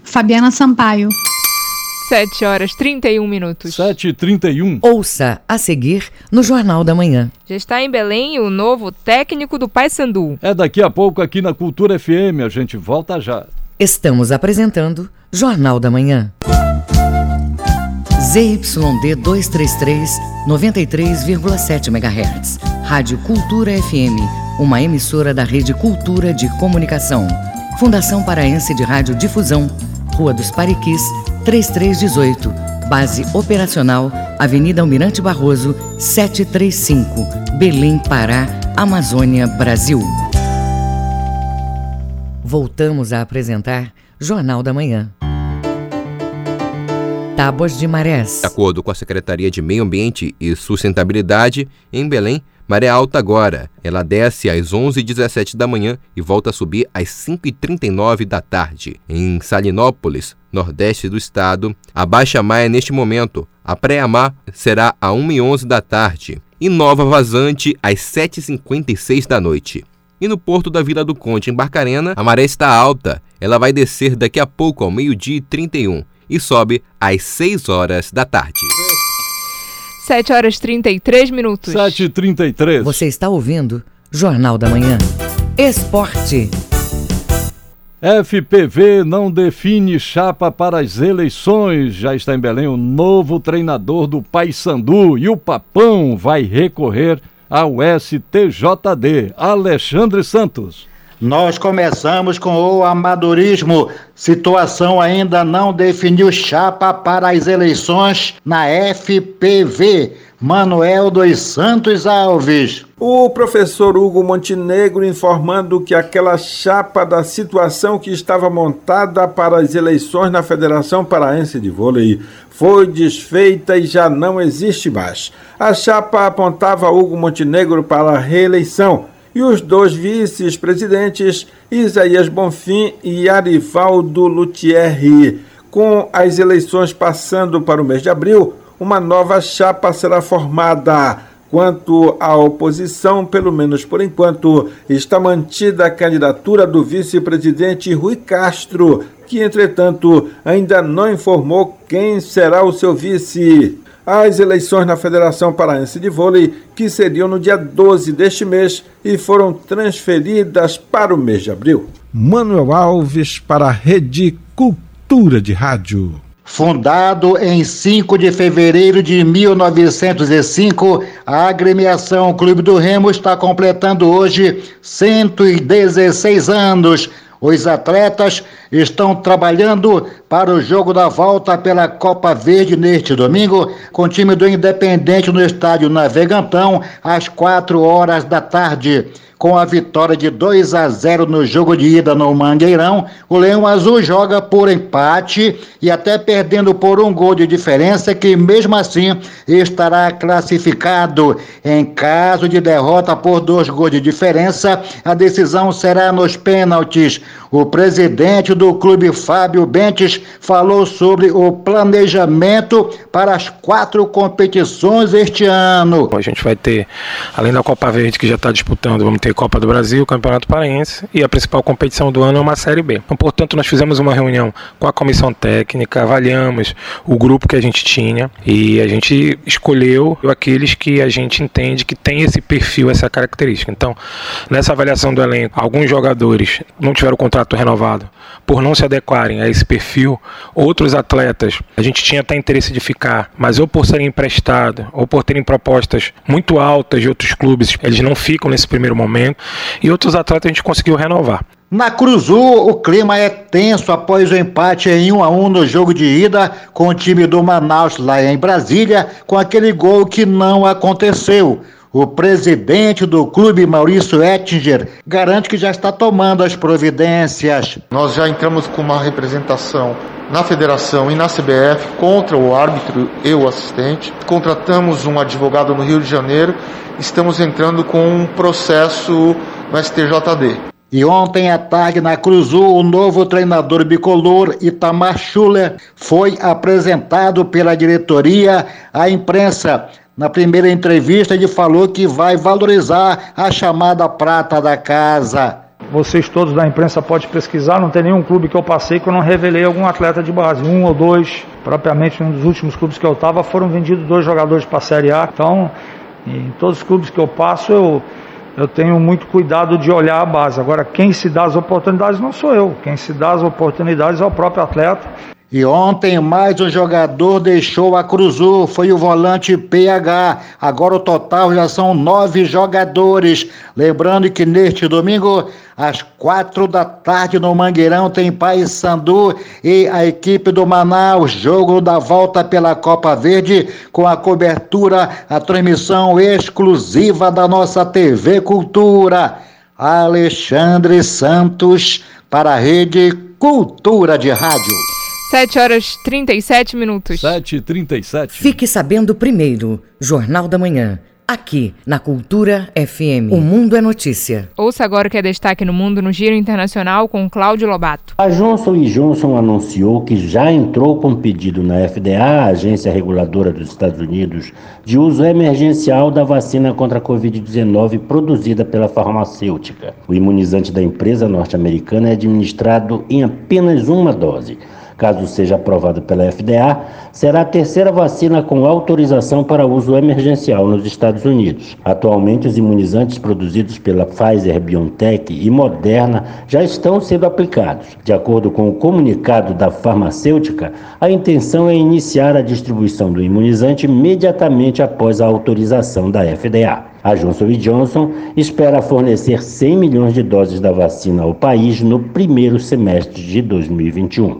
Fabiana Sampaio. 7 horas 31 minutos. 7 e 31 Ouça a seguir no Jornal da Manhã. Já está em Belém o novo técnico do Paysandu. É daqui a pouco aqui na Cultura FM. A gente volta já. Estamos apresentando Jornal da Manhã. ZYD 233, 93,7 MHz. Rádio Cultura FM. Uma emissora da Rede Cultura de Comunicação. Fundação Paraense de Rádio Difusão. Rua dos Pariquis, 3318. Base operacional, Avenida Almirante Barroso, 735. Belém, Pará, Amazônia, Brasil. Voltamos a apresentar Jornal da Manhã. Tábuas de marés. De acordo com a Secretaria de Meio Ambiente e Sustentabilidade, em Belém, maré alta agora. Ela desce às 11h17 da manhã e volta a subir às 5h39 da tarde. Em Salinópolis, nordeste do estado, a baixa mar é neste momento. A pré-mar será às 1h11 da tarde. E nova vazante às 7h56 da noite. E no porto da Vila do Conde, em Barcarena, a maré está alta. Ela vai descer daqui a pouco, ao meio-dia e 31 e sobe às 6 horas da tarde. 7 horas 33 minutos. 7 e 33 Você está ouvindo Jornal da Manhã. Esporte. FPV não define chapa para as eleições. Já está em Belém o novo treinador do Paysandu e o Papão vai recorrer ao STJD. Alexandre Santos. Nós começamos com o amadorismo. Situação ainda não definiu chapa para as eleições na FPV. Manuel dos Santos Alves. O professor Hugo Montenegro informando que aquela chapa da situação que estava montada para as eleições na Federação Paraense de Vôlei foi desfeita e já não existe mais. A chapa apontava Hugo Montenegro para a reeleição e os dois vice-presidentes, Isaías Bonfim e Arivaldo Lutierri. Com as eleições passando para o mês de abril, uma nova chapa será formada. Quanto à oposição, pelo menos por enquanto, está mantida a candidatura do vice-presidente Rui Castro, que, entretanto, ainda não informou quem será o seu vice as eleições na Federação Paraense de Vôlei, que seriam no dia 12 deste mês e foram transferidas para o mês de abril. Manuel Alves para a Rede Cultura de Rádio. Fundado em 5 de fevereiro de 1905, a agremiação Clube do Remo está completando hoje 116 anos. Os atletas estão trabalhando para o jogo da volta pela Copa Verde neste domingo, com o time do Independente no estádio Navegantão, às 4 horas da tarde. Com a vitória de 2 a 0 no jogo de ida no Mangueirão, o Leão Azul joga por empate e até perdendo por um gol de diferença, que mesmo assim estará classificado. Em caso de derrota por dois gols de diferença, a decisão será nos pênaltis. O presidente do clube, Fábio Bentes, falou sobre o planejamento para as quatro competições este ano. A gente vai ter, além da Copa Verde que já está disputando, vamos ter Copa do Brasil, Campeonato Paraense e a principal competição do ano é uma Série B. Então, portanto, nós fizemos uma reunião com a comissão técnica, avaliamos o grupo que a gente tinha e a gente escolheu aqueles que a gente entende que tem esse perfil, essa característica. Então, nessa avaliação do elenco, alguns jogadores não tiveram contrato renovado por não se adequarem a esse perfil. Outros atletas, a gente tinha até interesse de ficar, mas ou por serem emprestados, ou por terem propostas muito altas de outros clubes, eles não ficam nesse primeiro momento. E outros atletas a gente conseguiu renovar. Na Cruzul, o clima é tenso após o empate em 1 a 1 no jogo de ida com o time do Manaus lá em Brasília, com aquele gol que não aconteceu. O presidente do clube, Maurício Ettinger, garante que já está tomando as providências. Nós já entramos com uma representação na federação e na CBF contra o árbitro e o assistente. Contratamos um advogado no Rio de Janeiro. Estamos entrando com um processo no STJD. E ontem à tarde, na Cruzul, o novo treinador bicolor, Itamar Schuller, foi apresentado pela diretoria à imprensa. Na primeira entrevista, ele falou que vai valorizar a chamada prata da casa. Vocês todos da imprensa podem pesquisar, não tem nenhum clube que eu passei que eu não revelei algum atleta de base. Um ou dois, propriamente um dos últimos clubes que eu estava, foram vendidos dois jogadores para a Série A. Então, em todos os clubes que eu passo, eu, eu tenho muito cuidado de olhar a base. Agora, quem se dá as oportunidades não sou eu. Quem se dá as oportunidades é o próprio atleta. E ontem mais um jogador deixou a Cruzul, foi o volante PH. Agora o total já são nove jogadores. Lembrando que neste domingo, às quatro da tarde no Mangueirão, tem Paysandu e a equipe do Manaus. Jogo da volta pela Copa Verde com a cobertura, a transmissão exclusiva da nossa TV Cultura. Alexandre Santos para a Rede Cultura de Rádio. 7 horas 37 minutos. 7 e 37 Fique sabendo primeiro, Jornal da Manhã. Aqui, na Cultura FM. O Mundo é Notícia. Ouça agora o que é destaque no mundo no Giro Internacional com Cláudio Lobato. A Johnson Johnson anunciou que já entrou com pedido na FDA, a agência reguladora dos Estados Unidos, de uso emergencial da vacina contra a Covid-19 produzida pela farmacêutica. O imunizante da empresa norte-americana é administrado em apenas uma dose. Caso seja aprovado pela FDA, será a terceira vacina com autorização para uso emergencial nos Estados Unidos. Atualmente, os imunizantes produzidos pela Pfizer, BioNTech e Moderna já estão sendo aplicados. De acordo com o comunicado da farmacêutica, a intenção é iniciar a distribuição do imunizante imediatamente após a autorização da FDA. A Johnson Johnson espera fornecer 100 milhões de doses da vacina ao país no primeiro semestre de 2021.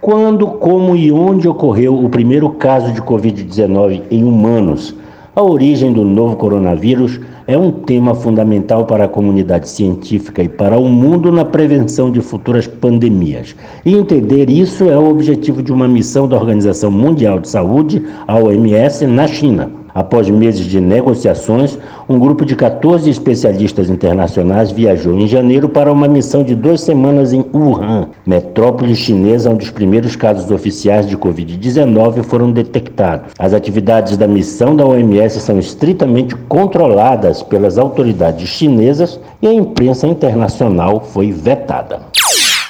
Quando, como e onde ocorreu o primeiro caso de Covid-19 em humanos? A origem do novo coronavírus é um tema fundamental para a comunidade científica e para o mundo na prevenção de futuras pandemias. E entender isso é o objetivo de uma missão da Organização Mundial de Saúde, a OMS, na China. Após meses de negociações, um grupo de 14 especialistas internacionais viajou em janeiro para uma missão de duas semanas em Wuhan, metrópole chinesa onde os primeiros casos oficiais de Covid-19 foram detectados. As atividades da missão da OMS são estritamente controladas pelas autoridades chinesas e a imprensa internacional foi vetada.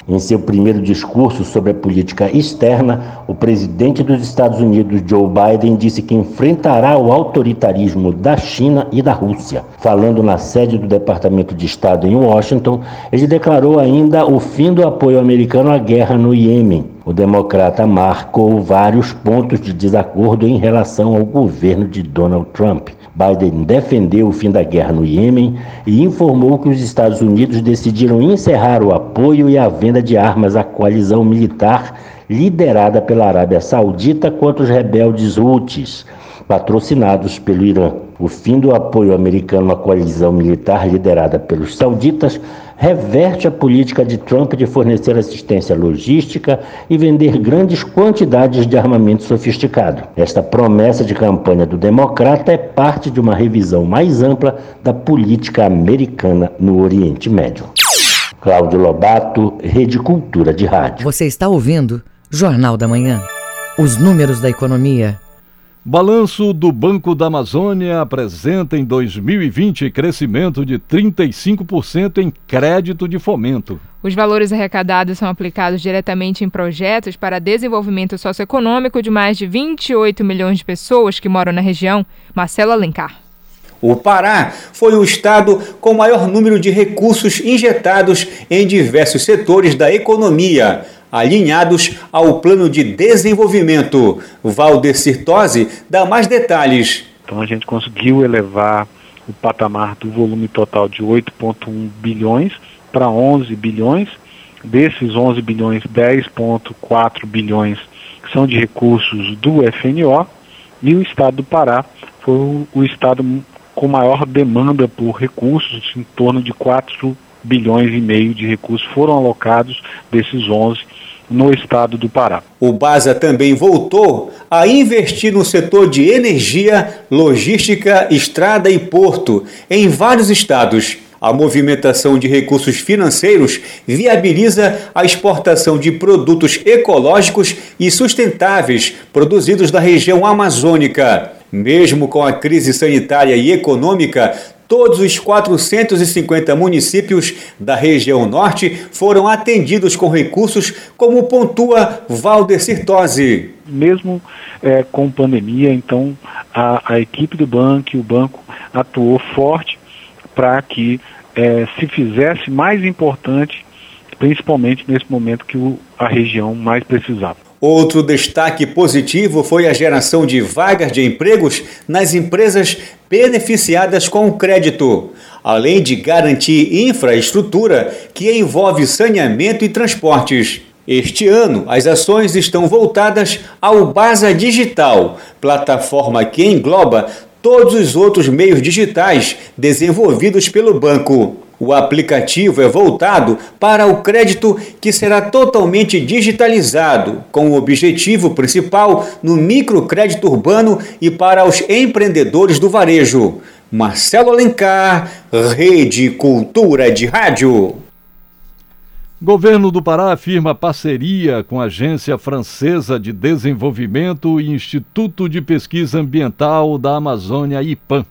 Em seu primeiro discurso sobre a política externa, o presidente dos Estados Unidos, Joe Biden, disse que enfrentará o autoritarismo da China e da Rússia. Falando na sede do Departamento de Estado em Washington, ele declarou ainda o fim do apoio americano à guerra no Iêmen. O democrata marcou vários pontos de desacordo em relação ao governo de Donald Trump. Biden defendeu o fim da guerra no Iêmen e informou que os Estados Unidos decidiram encerrar o apoio e a venda de armas à coalizão militar liderada pela Arábia Saudita contra os rebeldes Houthis. patrocinados pelo Irã. O fim do apoio americano à coalizão militar liderada pelos sauditas reverte a política de Trump de fornecer assistência logística e vender grandes quantidades de armamento sofisticado. Esta promessa de campanha do democrata é parte de uma revisão mais ampla da política americana no Oriente Médio. Cláudio Lobato, Rede Cultura de Rádio. Você está ouvindo Jornal da Manhã. Os números da economia. Balanço do Banco da Amazônia apresenta em 2020 crescimento de 35% em crédito de fomento. Os valores arrecadados são aplicados diretamente em projetos para desenvolvimento socioeconômico de mais de 28 milhões de pessoas que moram na região. Marcelo Alencar. O Pará foi o estado com maior número de recursos injetados em diversos setores da economia, alinhados ao plano de desenvolvimento. Valdecir Tosi dá mais detalhes. Então a gente conseguiu elevar o patamar do volume total de 8,1 bilhões para 11 bilhões. Desses 11 bilhões, 10,4 bilhões são de recursos do FNO e o estado do Pará foi o estado com maior demanda por recursos, em torno de 4 bilhões e meio de recursos foram alocados desses 11 no estado do Pará. O Baza também voltou a investir no setor de energia, logística, estrada e porto em vários estados. A movimentação de recursos financeiros viabiliza a exportação de produtos ecológicos e sustentáveis produzidos da região amazônica. Mesmo com a crise sanitária e econômica, todos os 450 municípios da região norte foram atendidos com recursos, como pontua Valder Tosi. Mesmo é, com pandemia, então a, a, equipe do banco e o banco atuou forte para que é, se fizesse mais importante, principalmente nesse momento que o, a região mais precisava. Outro destaque positivo foi a geração de vagas de empregos nas empresas beneficiadas com o crédito, além de garantir infraestrutura que envolve saneamento e transportes. Este ano, as ações estão voltadas ao Baza Digital, plataforma que engloba todos os outros meios digitais desenvolvidos pelo banco. O aplicativo é voltado para o crédito que será totalmente digitalizado, com o objetivo principal no microcrédito urbano e para os empreendedores do varejo. Marcelo Alencar, Rede Cultura de Rádio. Governo do Pará afirma parceria com a Agência Francesa de Desenvolvimento e Instituto de Pesquisa Ambiental da Amazônia, IPAM.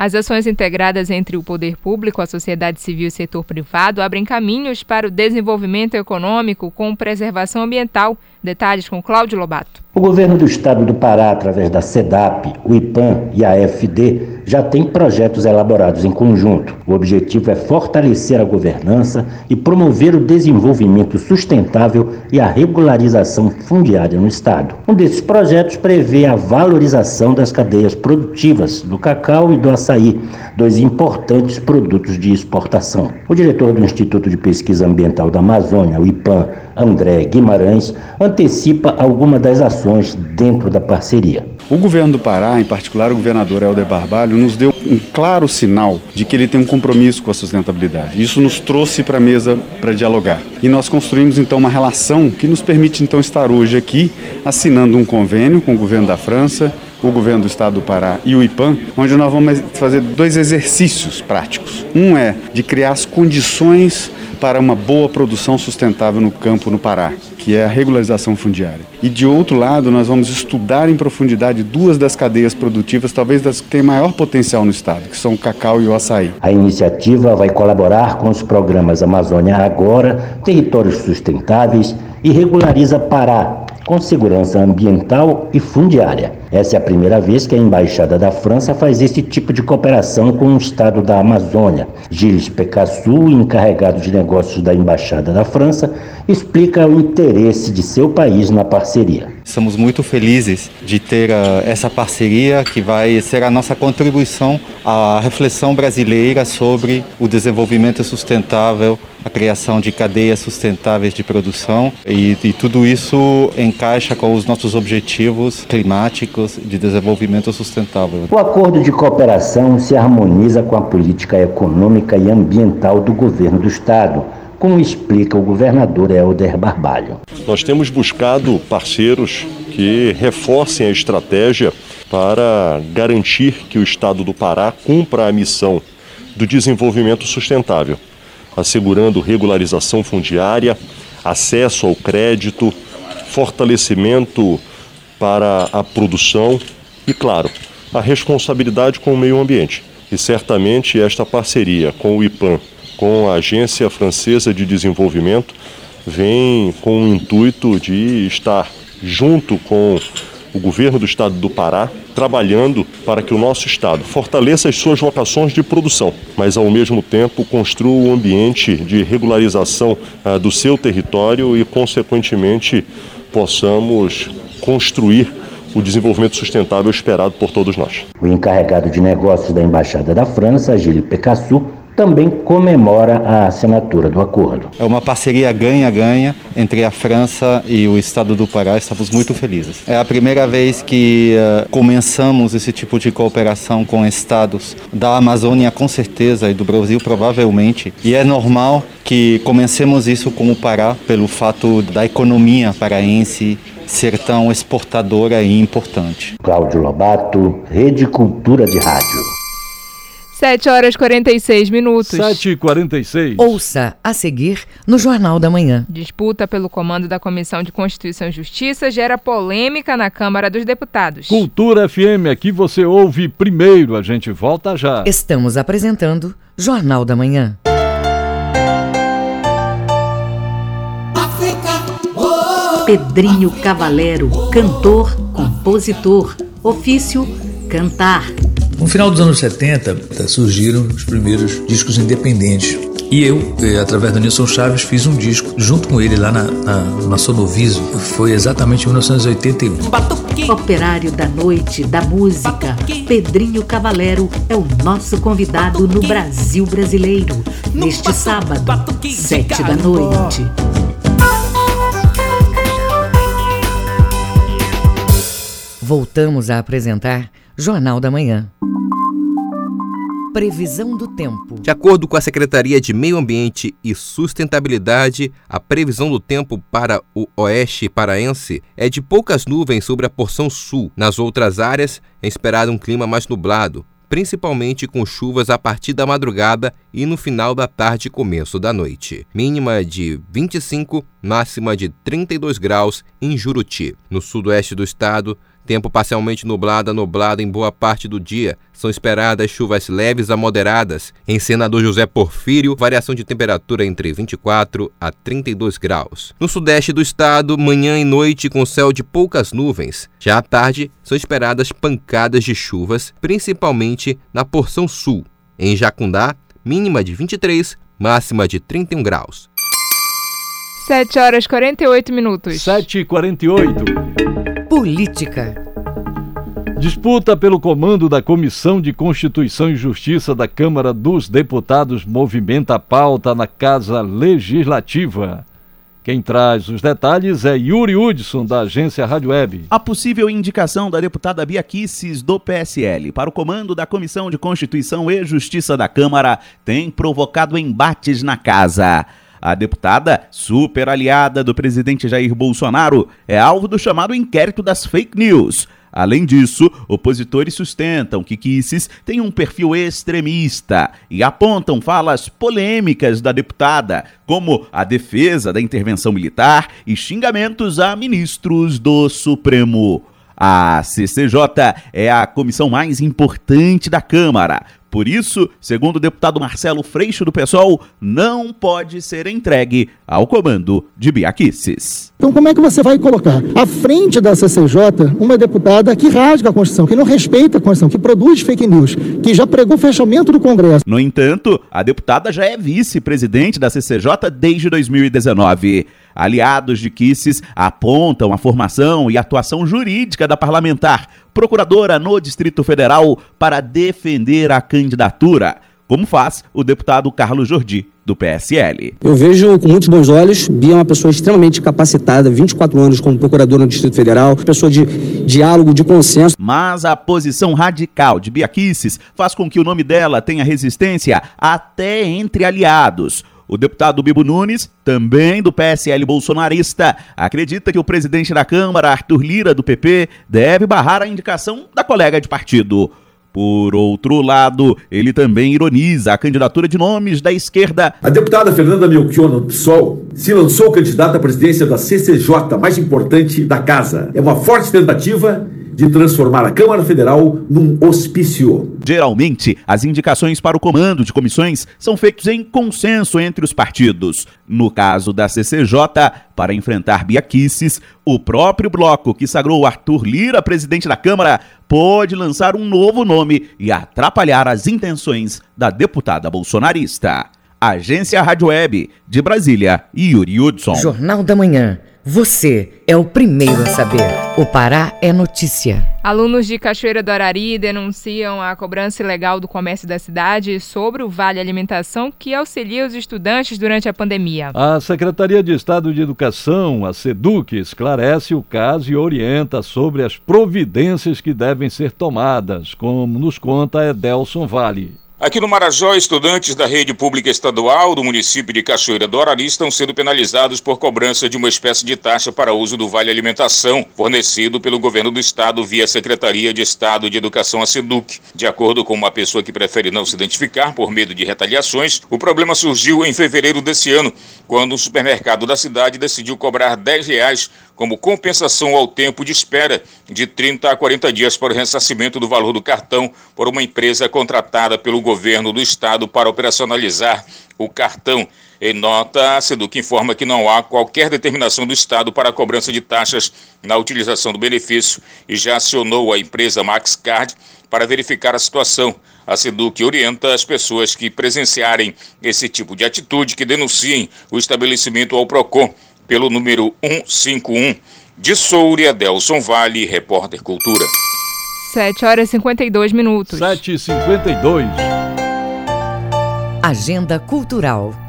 As ações integradas entre o poder público, a sociedade civil e o setor privado abrem caminhos para o desenvolvimento econômico com preservação ambiental. Detalhes com Cláudio Lobato. O governo do estado do Pará, através da SEDAP, o IPAM e a AFD, já tem projetos elaborados em conjunto. O objetivo é fortalecer a governança e promover o desenvolvimento sustentável e a regularização fundiária no estado. Um desses projetos prevê a valorização das cadeias produtivas do cacau e do açaí, dois importantes produtos de exportação. O diretor do Instituto de Pesquisa Ambiental da Amazônia, o IPAM, André Guimarães, antecipa algumas das ações dentro da parceria. O governo do Pará, em particular o governador Helder Barbalho, nos deu um claro sinal de que ele tem um compromisso com a sustentabilidade. Isso nos trouxe para a mesa para dialogar. E nós construímos então uma relação que nos permite então estar hoje aqui assinando um convênio com o governo da França, o governo do estado do Pará e o IPAM, onde nós vamos fazer dois exercícios práticos. Um é de criar as condições para uma boa produção sustentável no campo no Pará, que é a regularização fundiária. E de outro lado, nós vamos estudar em profundidade duas das cadeias produtivas, talvez das que têm maior potencial no estado, que são o cacau e o açaí. A iniciativa vai colaborar com os programas Amazônia Agora, Territórios Sustentáveis e Regulariza Pará, com segurança ambiental e fundiária. Essa é a primeira vez que a Embaixada da França faz esse tipo de cooperação com o Estado da Amazônia. Gilles Pecassou, encarregado de negócios da Embaixada da França, explica o interesse de seu país na parceria. Estamos muito felizes de ter uh, essa parceria que vai ser a nossa contribuição à reflexão brasileira sobre o desenvolvimento sustentável, a criação de cadeias sustentáveis de produção e, e tudo isso encaixa com os nossos objetivos climáticos de desenvolvimento sustentável. O acordo de cooperação se harmoniza com a política econômica e ambiental do governo do estado como explica o governador Helder Barbalho. Nós temos buscado parceiros que reforcem a estratégia para garantir que o Estado do Pará cumpra a missão do desenvolvimento sustentável, assegurando regularização fundiária, acesso ao crédito, fortalecimento para a produção e, claro, a responsabilidade com o meio ambiente. E certamente esta parceria com o IPAM com a Agência Francesa de Desenvolvimento, vem com o intuito de estar junto com o governo do estado do Pará, trabalhando para que o nosso estado fortaleça as suas vocações de produção, mas ao mesmo tempo construa um ambiente de regularização ah, do seu território e, consequentemente, possamos construir o desenvolvimento sustentável esperado por todos nós. O encarregado de negócios da Embaixada da França, Gilles Pecassu, também comemora a assinatura do acordo. É uma parceria ganha-ganha entre a França e o Estado do Pará. Estamos muito felizes. É a primeira vez que uh, começamos esse tipo de cooperação com estados da Amazônia, com certeza, e do Brasil, provavelmente. E é normal que comecemos isso com o Pará, pelo fato da economia paraense ser tão exportadora e importante. Cláudio Lobato, Rede Cultura de Rádio. 7 horas 46 minutos. 7 e 46 Ouça a seguir no Jornal da Manhã. Disputa pelo comando da Comissão de Constituição e Justiça gera polêmica na Câmara dos Deputados. Cultura FM, aqui você ouve primeiro. A gente volta já. Estamos apresentando Jornal da Manhã. Pedrinho Cavalero, cantor, compositor, ofício, cantar no final dos anos 70, tá, surgiram os primeiros discos independentes. E eu, eh, através do Nilson Chaves, fiz um disco junto com ele lá na, na, na Sonoviso. Foi exatamente em 1981. Operário da noite, da música, Pedrinho Cavalero é o nosso convidado no Brasil Brasileiro. Neste sábado, sete da noite. Voltamos a apresentar Jornal da Manhã. Previsão do tempo. De acordo com a Secretaria de Meio Ambiente e Sustentabilidade, a previsão do tempo para o oeste paraense é de poucas nuvens sobre a porção sul. Nas outras áreas, é esperado um clima mais nublado, principalmente com chuvas a partir da madrugada e no final da tarde e começo da noite. Mínima de 25, máxima de 32 graus em Juruti. No sudoeste do estado, Tempo parcialmente nublado a nublado em boa parte do dia. São esperadas chuvas leves a moderadas. Em Senador José Porfírio, variação de temperatura entre 24 a 32 graus. No sudeste do estado, manhã e noite com céu de poucas nuvens. Já à tarde, são esperadas pancadas de chuvas, principalmente na porção sul. Em Jacundá, mínima de 23, máxima de 31 graus. 7 horas 48 minutos. 7 e 48 Política. Disputa pelo comando da Comissão de Constituição e Justiça da Câmara dos Deputados movimenta a pauta na Casa Legislativa. Quem traz os detalhes é Yuri Hudson, da agência Rádio Web. A possível indicação da deputada Bia Kisses, do PSL, para o comando da Comissão de Constituição e Justiça da Câmara tem provocado embates na casa. A deputada, super aliada do presidente Jair Bolsonaro, é alvo do chamado inquérito das fake news. Além disso, opositores sustentam que Kisses tem um perfil extremista e apontam falas polêmicas da deputada, como a defesa da intervenção militar e xingamentos a ministros do Supremo. A CCJ é a comissão mais importante da Câmara, por isso, segundo o deputado Marcelo Freixo do PSOL, não pode ser entregue ao comando de Biaquices. Então como é que você vai colocar à frente da CCJ uma deputada que rasga a Constituição, que não respeita a Constituição, que produz fake news, que já pregou o fechamento do Congresso? No entanto, a deputada já é vice-presidente da CCJ desde 2019. Aliados de Kisses apontam a formação e atuação jurídica da parlamentar, procuradora no Distrito Federal, para defender a candidatura como faz o deputado Carlos Jordi, do PSL. Eu vejo com muitos bons olhos. Bia é uma pessoa extremamente capacitada, 24 anos como procuradora no Distrito Federal, pessoa de diálogo, de consenso. Mas a posição radical de Bia Kicis faz com que o nome dela tenha resistência até entre aliados. O deputado Bibo Nunes, também do PSL bolsonarista, acredita que o presidente da Câmara, Arthur Lira, do PP, deve barrar a indicação da colega de partido. Por outro lado, ele também ironiza a candidatura de nomes da esquerda. A deputada Fernanda Melchiona, do PSOL, se lançou candidata à presidência da CCJ, mais importante da casa. É uma forte tentativa de transformar a Câmara Federal num hospício. Geralmente, as indicações para o comando de comissões são feitas em consenso entre os partidos. No caso da CCJ, para enfrentar biaquices, o próprio bloco que sagrou Arthur Lira presidente da Câmara pode lançar um novo nome e atrapalhar as intenções da deputada bolsonarista. Agência Rádio Web, de Brasília, Yuri Hudson. Jornal da Manhã. Você é o primeiro a saber. O Pará é notícia. Alunos de Cachoeira do Arari denunciam a cobrança ilegal do comércio da cidade sobre o Vale Alimentação que auxilia os estudantes durante a pandemia. A Secretaria de Estado de Educação, a SEDUC, esclarece o caso e orienta sobre as providências que devem ser tomadas, como nos conta Edelson Vale. Aqui no Marajó, estudantes da rede pública estadual do município de Cachoeira do Arari estão sendo penalizados por cobrança de uma espécie de taxa para uso do Vale Alimentação, fornecido pelo governo do estado via Secretaria de Estado de Educação, a SEDUC. De acordo com uma pessoa que prefere não se identificar por medo de retaliações, o problema surgiu em fevereiro desse ano, quando um supermercado da cidade decidiu cobrar 10 reais como compensação ao tempo de espera de 30 a 40 dias para o ressarcimento do valor do cartão por uma empresa contratada pelo governo do estado para operacionalizar o cartão. Em nota, a SEDUC informa que não há qualquer determinação do Estado para a cobrança de taxas na utilização do benefício e já acionou a empresa MaxCard para verificar a situação. A SEDUC orienta as pessoas que presenciarem esse tipo de atitude que denunciem o estabelecimento ao PROCON pelo número 151. De Soura, Delson Vale, repórter Cultura. 7 horas e 52 minutos. 7 e 52. Agenda Cultural.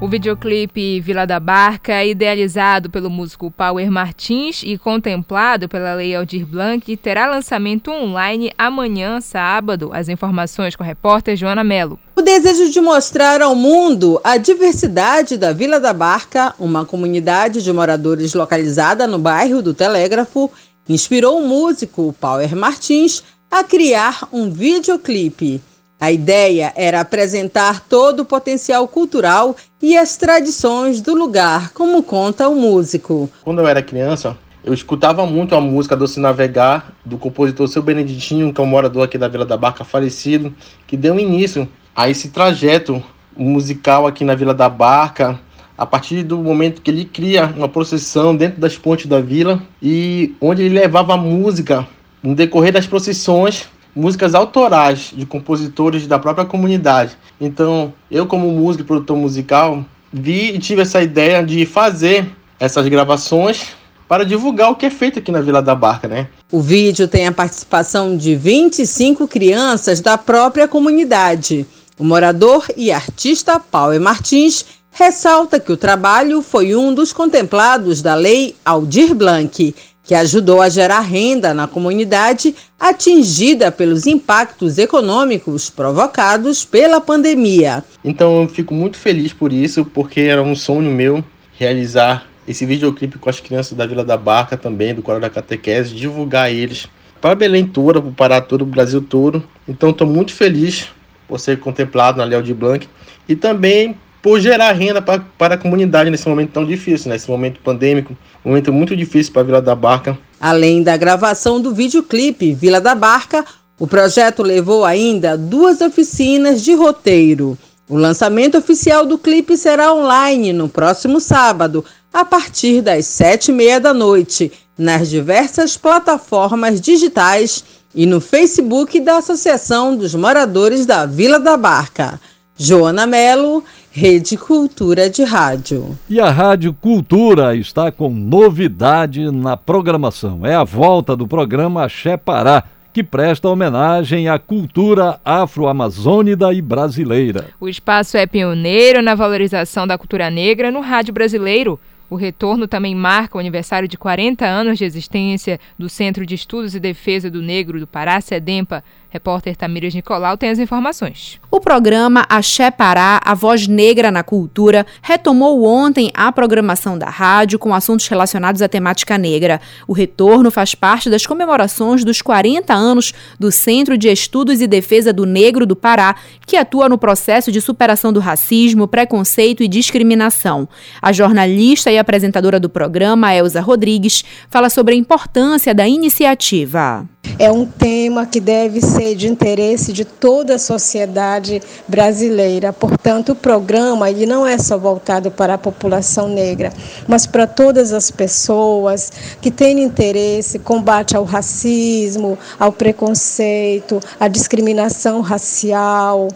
O videoclipe Vila da Barca idealizado pelo músico Power Martins e contemplado pela Lei Aldir Blanc terá lançamento online amanhã, sábado. As informações com a repórter Joana Melo. O desejo de mostrar ao mundo a diversidade da Vila da Barca, uma comunidade de moradores localizada no bairro do Telégrafo, inspirou o músico Power Martins a criar um videoclipe. A ideia era apresentar todo o potencial cultural e as tradições do lugar, como conta o músico. Quando eu era criança, eu escutava muito a música Doce Navegar, do compositor Seu Beneditinho, que é um morador aqui da Vila da Barca falecido, que deu início a esse trajeto musical aqui na Vila da Barca, a partir do momento que ele cria uma procissão dentro das pontes da vila e onde ele levava a música no decorrer das procissões músicas autorais de compositores da própria comunidade. Então, eu como músico e produtor musical, vi e tive essa ideia de fazer essas gravações para divulgar o que é feito aqui na Vila da Barca, né? O vídeo tem a participação de 25 crianças da própria comunidade. O morador e artista Paulo Martins ressalta que o trabalho foi um dos contemplados da Lei Aldir Blanc que ajudou a gerar renda na comunidade atingida pelos impactos econômicos provocados pela pandemia. Então eu fico muito feliz por isso, porque era um sonho meu realizar esse videoclipe com as crianças da Vila da Barca também, do Coro da Catequese, divulgar eles para Belém toda, para o Pará todo, o Brasil todo. Então estou muito feliz por ser contemplado na Léo de Blanc e também por gerar renda pra, para a comunidade nesse momento tão difícil, nesse momento pandêmico, um momento muito difícil para a Vila da Barca. Além da gravação do videoclipe Vila da Barca, o projeto levou ainda duas oficinas de roteiro. O lançamento oficial do clipe será online no próximo sábado, a partir das sete e meia da noite, nas diversas plataformas digitais e no Facebook da Associação dos Moradores da Vila da Barca. Joana Melo, Rede Cultura de Rádio. E a Rádio Cultura está com novidade na programação. É a volta do programa Axé Pará que presta homenagem à cultura afro-amazônida e brasileira. O espaço é pioneiro na valorização da cultura negra no rádio brasileiro. O retorno também marca o aniversário de 40 anos de existência do Centro de Estudos e Defesa do Negro do Pará, SEDEMPA, Repórter Tamires Nicolau tem as informações. O programa Axé Pará, a voz negra na cultura, retomou ontem a programação da rádio com assuntos relacionados à temática negra. O retorno faz parte das comemorações dos 40 anos do Centro de Estudos e Defesa do Negro do Pará, que atua no processo de superação do racismo, preconceito e discriminação. A jornalista e apresentadora do programa, Elza Rodrigues, fala sobre a importância da iniciativa. É um tema que deve ser de interesse de toda a sociedade brasileira. Portanto, o programa ele não é só voltado para a população negra, mas para todas as pessoas que têm interesse, combate ao racismo, ao preconceito, à discriminação racial,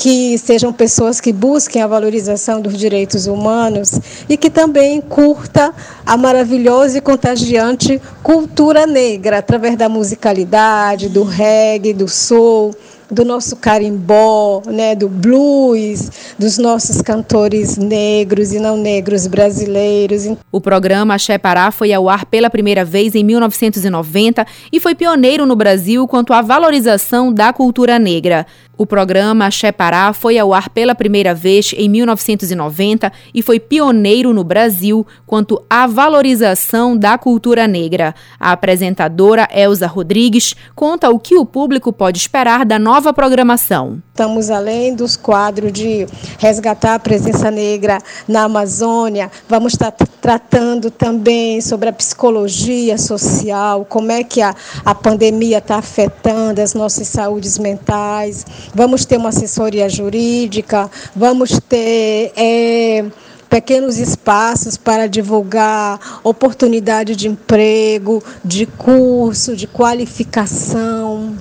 que sejam pessoas que busquem a valorização dos direitos humanos e que também curta a maravilhosa e contagiante cultura negra através da musicalidade, do reggae, do soul do nosso carimbó, né, do blues, dos nossos cantores negros e não negros brasileiros. O programa Axé Pará foi ao ar pela primeira vez em 1990 e foi pioneiro no Brasil quanto à valorização da cultura negra. O programa Axé Pará foi ao ar pela primeira vez em 1990 e foi pioneiro no Brasil quanto à valorização da cultura negra. A apresentadora Elza Rodrigues conta o que o público pode esperar da nova programação. Estamos além dos quadros de resgatar a presença negra na Amazônia, vamos estar tratando também sobre a psicologia social, como é que a, a pandemia está afetando as nossas saúdes mentais vamos ter uma assessoria jurídica, vamos ter. É, pequenos espaços para divulgar oportunidade de emprego, de curso, de qualificação.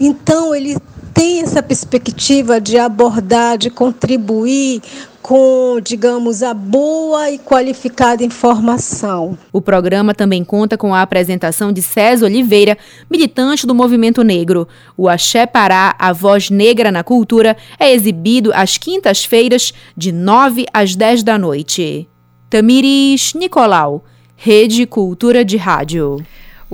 Então, ele tem essa perspectiva de abordar, de contribuir com, digamos, a boa e qualificada informação. O programa também conta com a apresentação de César Oliveira, militante do movimento negro. O Axé Pará, a voz negra na cultura, é exibido às quintas-feiras, de 9 às 10 da noite. Tamiris Nicolau, Rede Cultura de Rádio.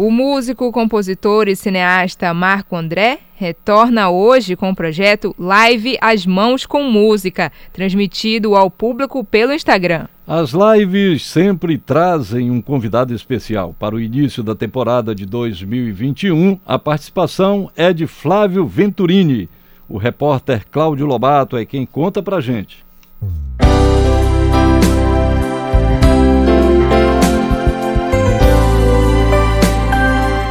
O músico, compositor e cineasta Marco André retorna hoje com o projeto Live As Mãos com Música, transmitido ao público pelo Instagram. As lives sempre trazem um convidado especial. Para o início da temporada de 2021, a participação é de Flávio Venturini. O repórter Cláudio Lobato é quem conta pra gente.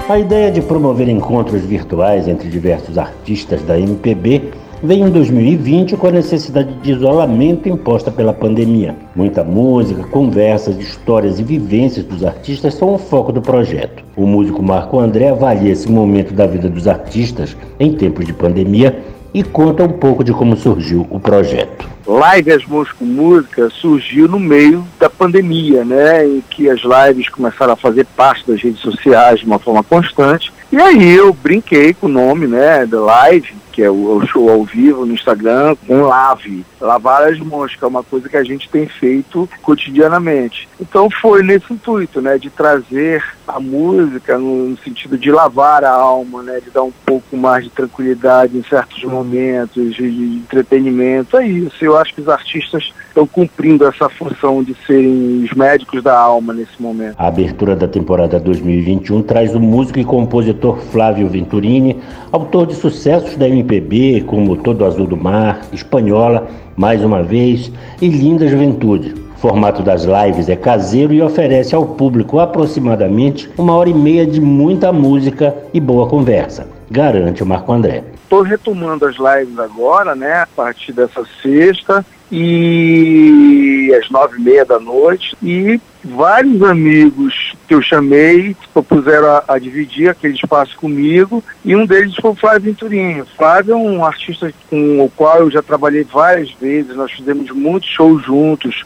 A ideia de promover encontros virtuais entre diversos artistas da MPB veio em 2020 com a necessidade de isolamento imposta pela pandemia. Muita música, conversas, histórias e vivências dos artistas são o foco do projeto. O músico Marco André avalia esse momento da vida dos artistas em tempos de pandemia e conta um pouco de como surgiu o projeto. Live As Mãos com Música surgiu no meio da pandemia, né, em que as lives começaram a fazer parte das redes sociais de uma forma constante. E aí eu brinquei com o nome, né, da live, que é o, show ao vivo no Instagram, com lave, lavar as mãos, que é uma coisa que a gente tem feito cotidianamente. Então foi nesse intuito, né, de trazer a música no, sentido de lavar a alma, né, de dar um pouco mais de tranquilidade em certos momentos, de, de entretenimento. É isso. Eu acho que os artistas estão cumprindo essa função de serem os médicos da alma nesse momento. A abertura da temporada 2021 traz o músico e compositor Flávio Venturini, autor de sucessos da MPB como Todo Azul do Mar, Espanhola, Mais Uma Vez e Linda Juventude. O formato das lives é caseiro e oferece ao público aproximadamente uma hora e meia de muita música e boa conversa, garante o Marco André. Estou retomando as lives agora, né, a partir dessa sexta e às nove e meia da noite e vários amigos que eu chamei propuseram a, a, dividir aquele espaço comigo e um deles foi o Flávio Venturinho. Flávio é um artista com o qual eu já trabalhei várias vezes, nós fizemos muitos shows juntos,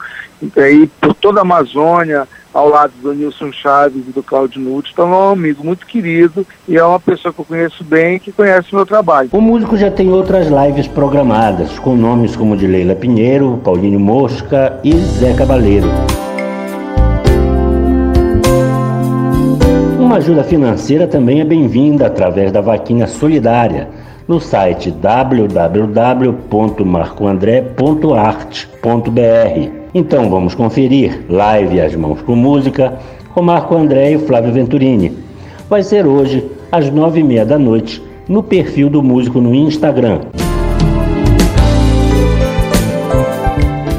aí por toda a Amazônia, ao lado do Nilson Chaves e do Claudio Nunes. Então é um amigo muito querido e é uma pessoa que eu conheço bem que conhece o meu trabalho. O músico já tem outras lives programadas, com nomes como de Leila Pinheiro, Paulinho Mosca e Zé Cabaleiro. Uma ajuda financeira também é bem-vinda através da vaquinha solidária no site www.marcoandré.art.br. Então vamos conferir live As Mãos com Música com Marco André e Flávio Venturini. Vai ser hoje às nove e meia da noite no perfil do músico no Instagram.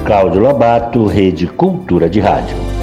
Cláudio Lobato, Rede Cultura de Rádio.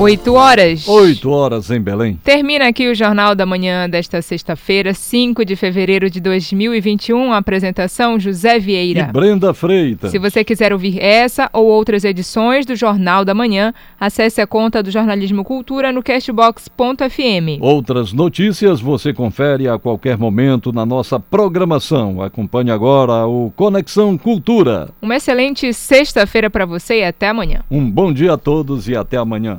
8 horas. 8 horas em Belém. Termina aqui o Jornal da Manhã desta sexta-feira, 5 de fevereiro de 2021. A apresentação José Vieira. E Brenda Freitas. Se você quiser ouvir essa ou outras edições do Jornal da Manhã, acesse a conta do Jornalismo Cultura no castbox.fm. Outras notícias você confere a qualquer momento na nossa programação. Acompanhe agora o Conexão Cultura. Uma excelente sexta-feira para você e até amanhã. Um bom dia a todos e até amanhã.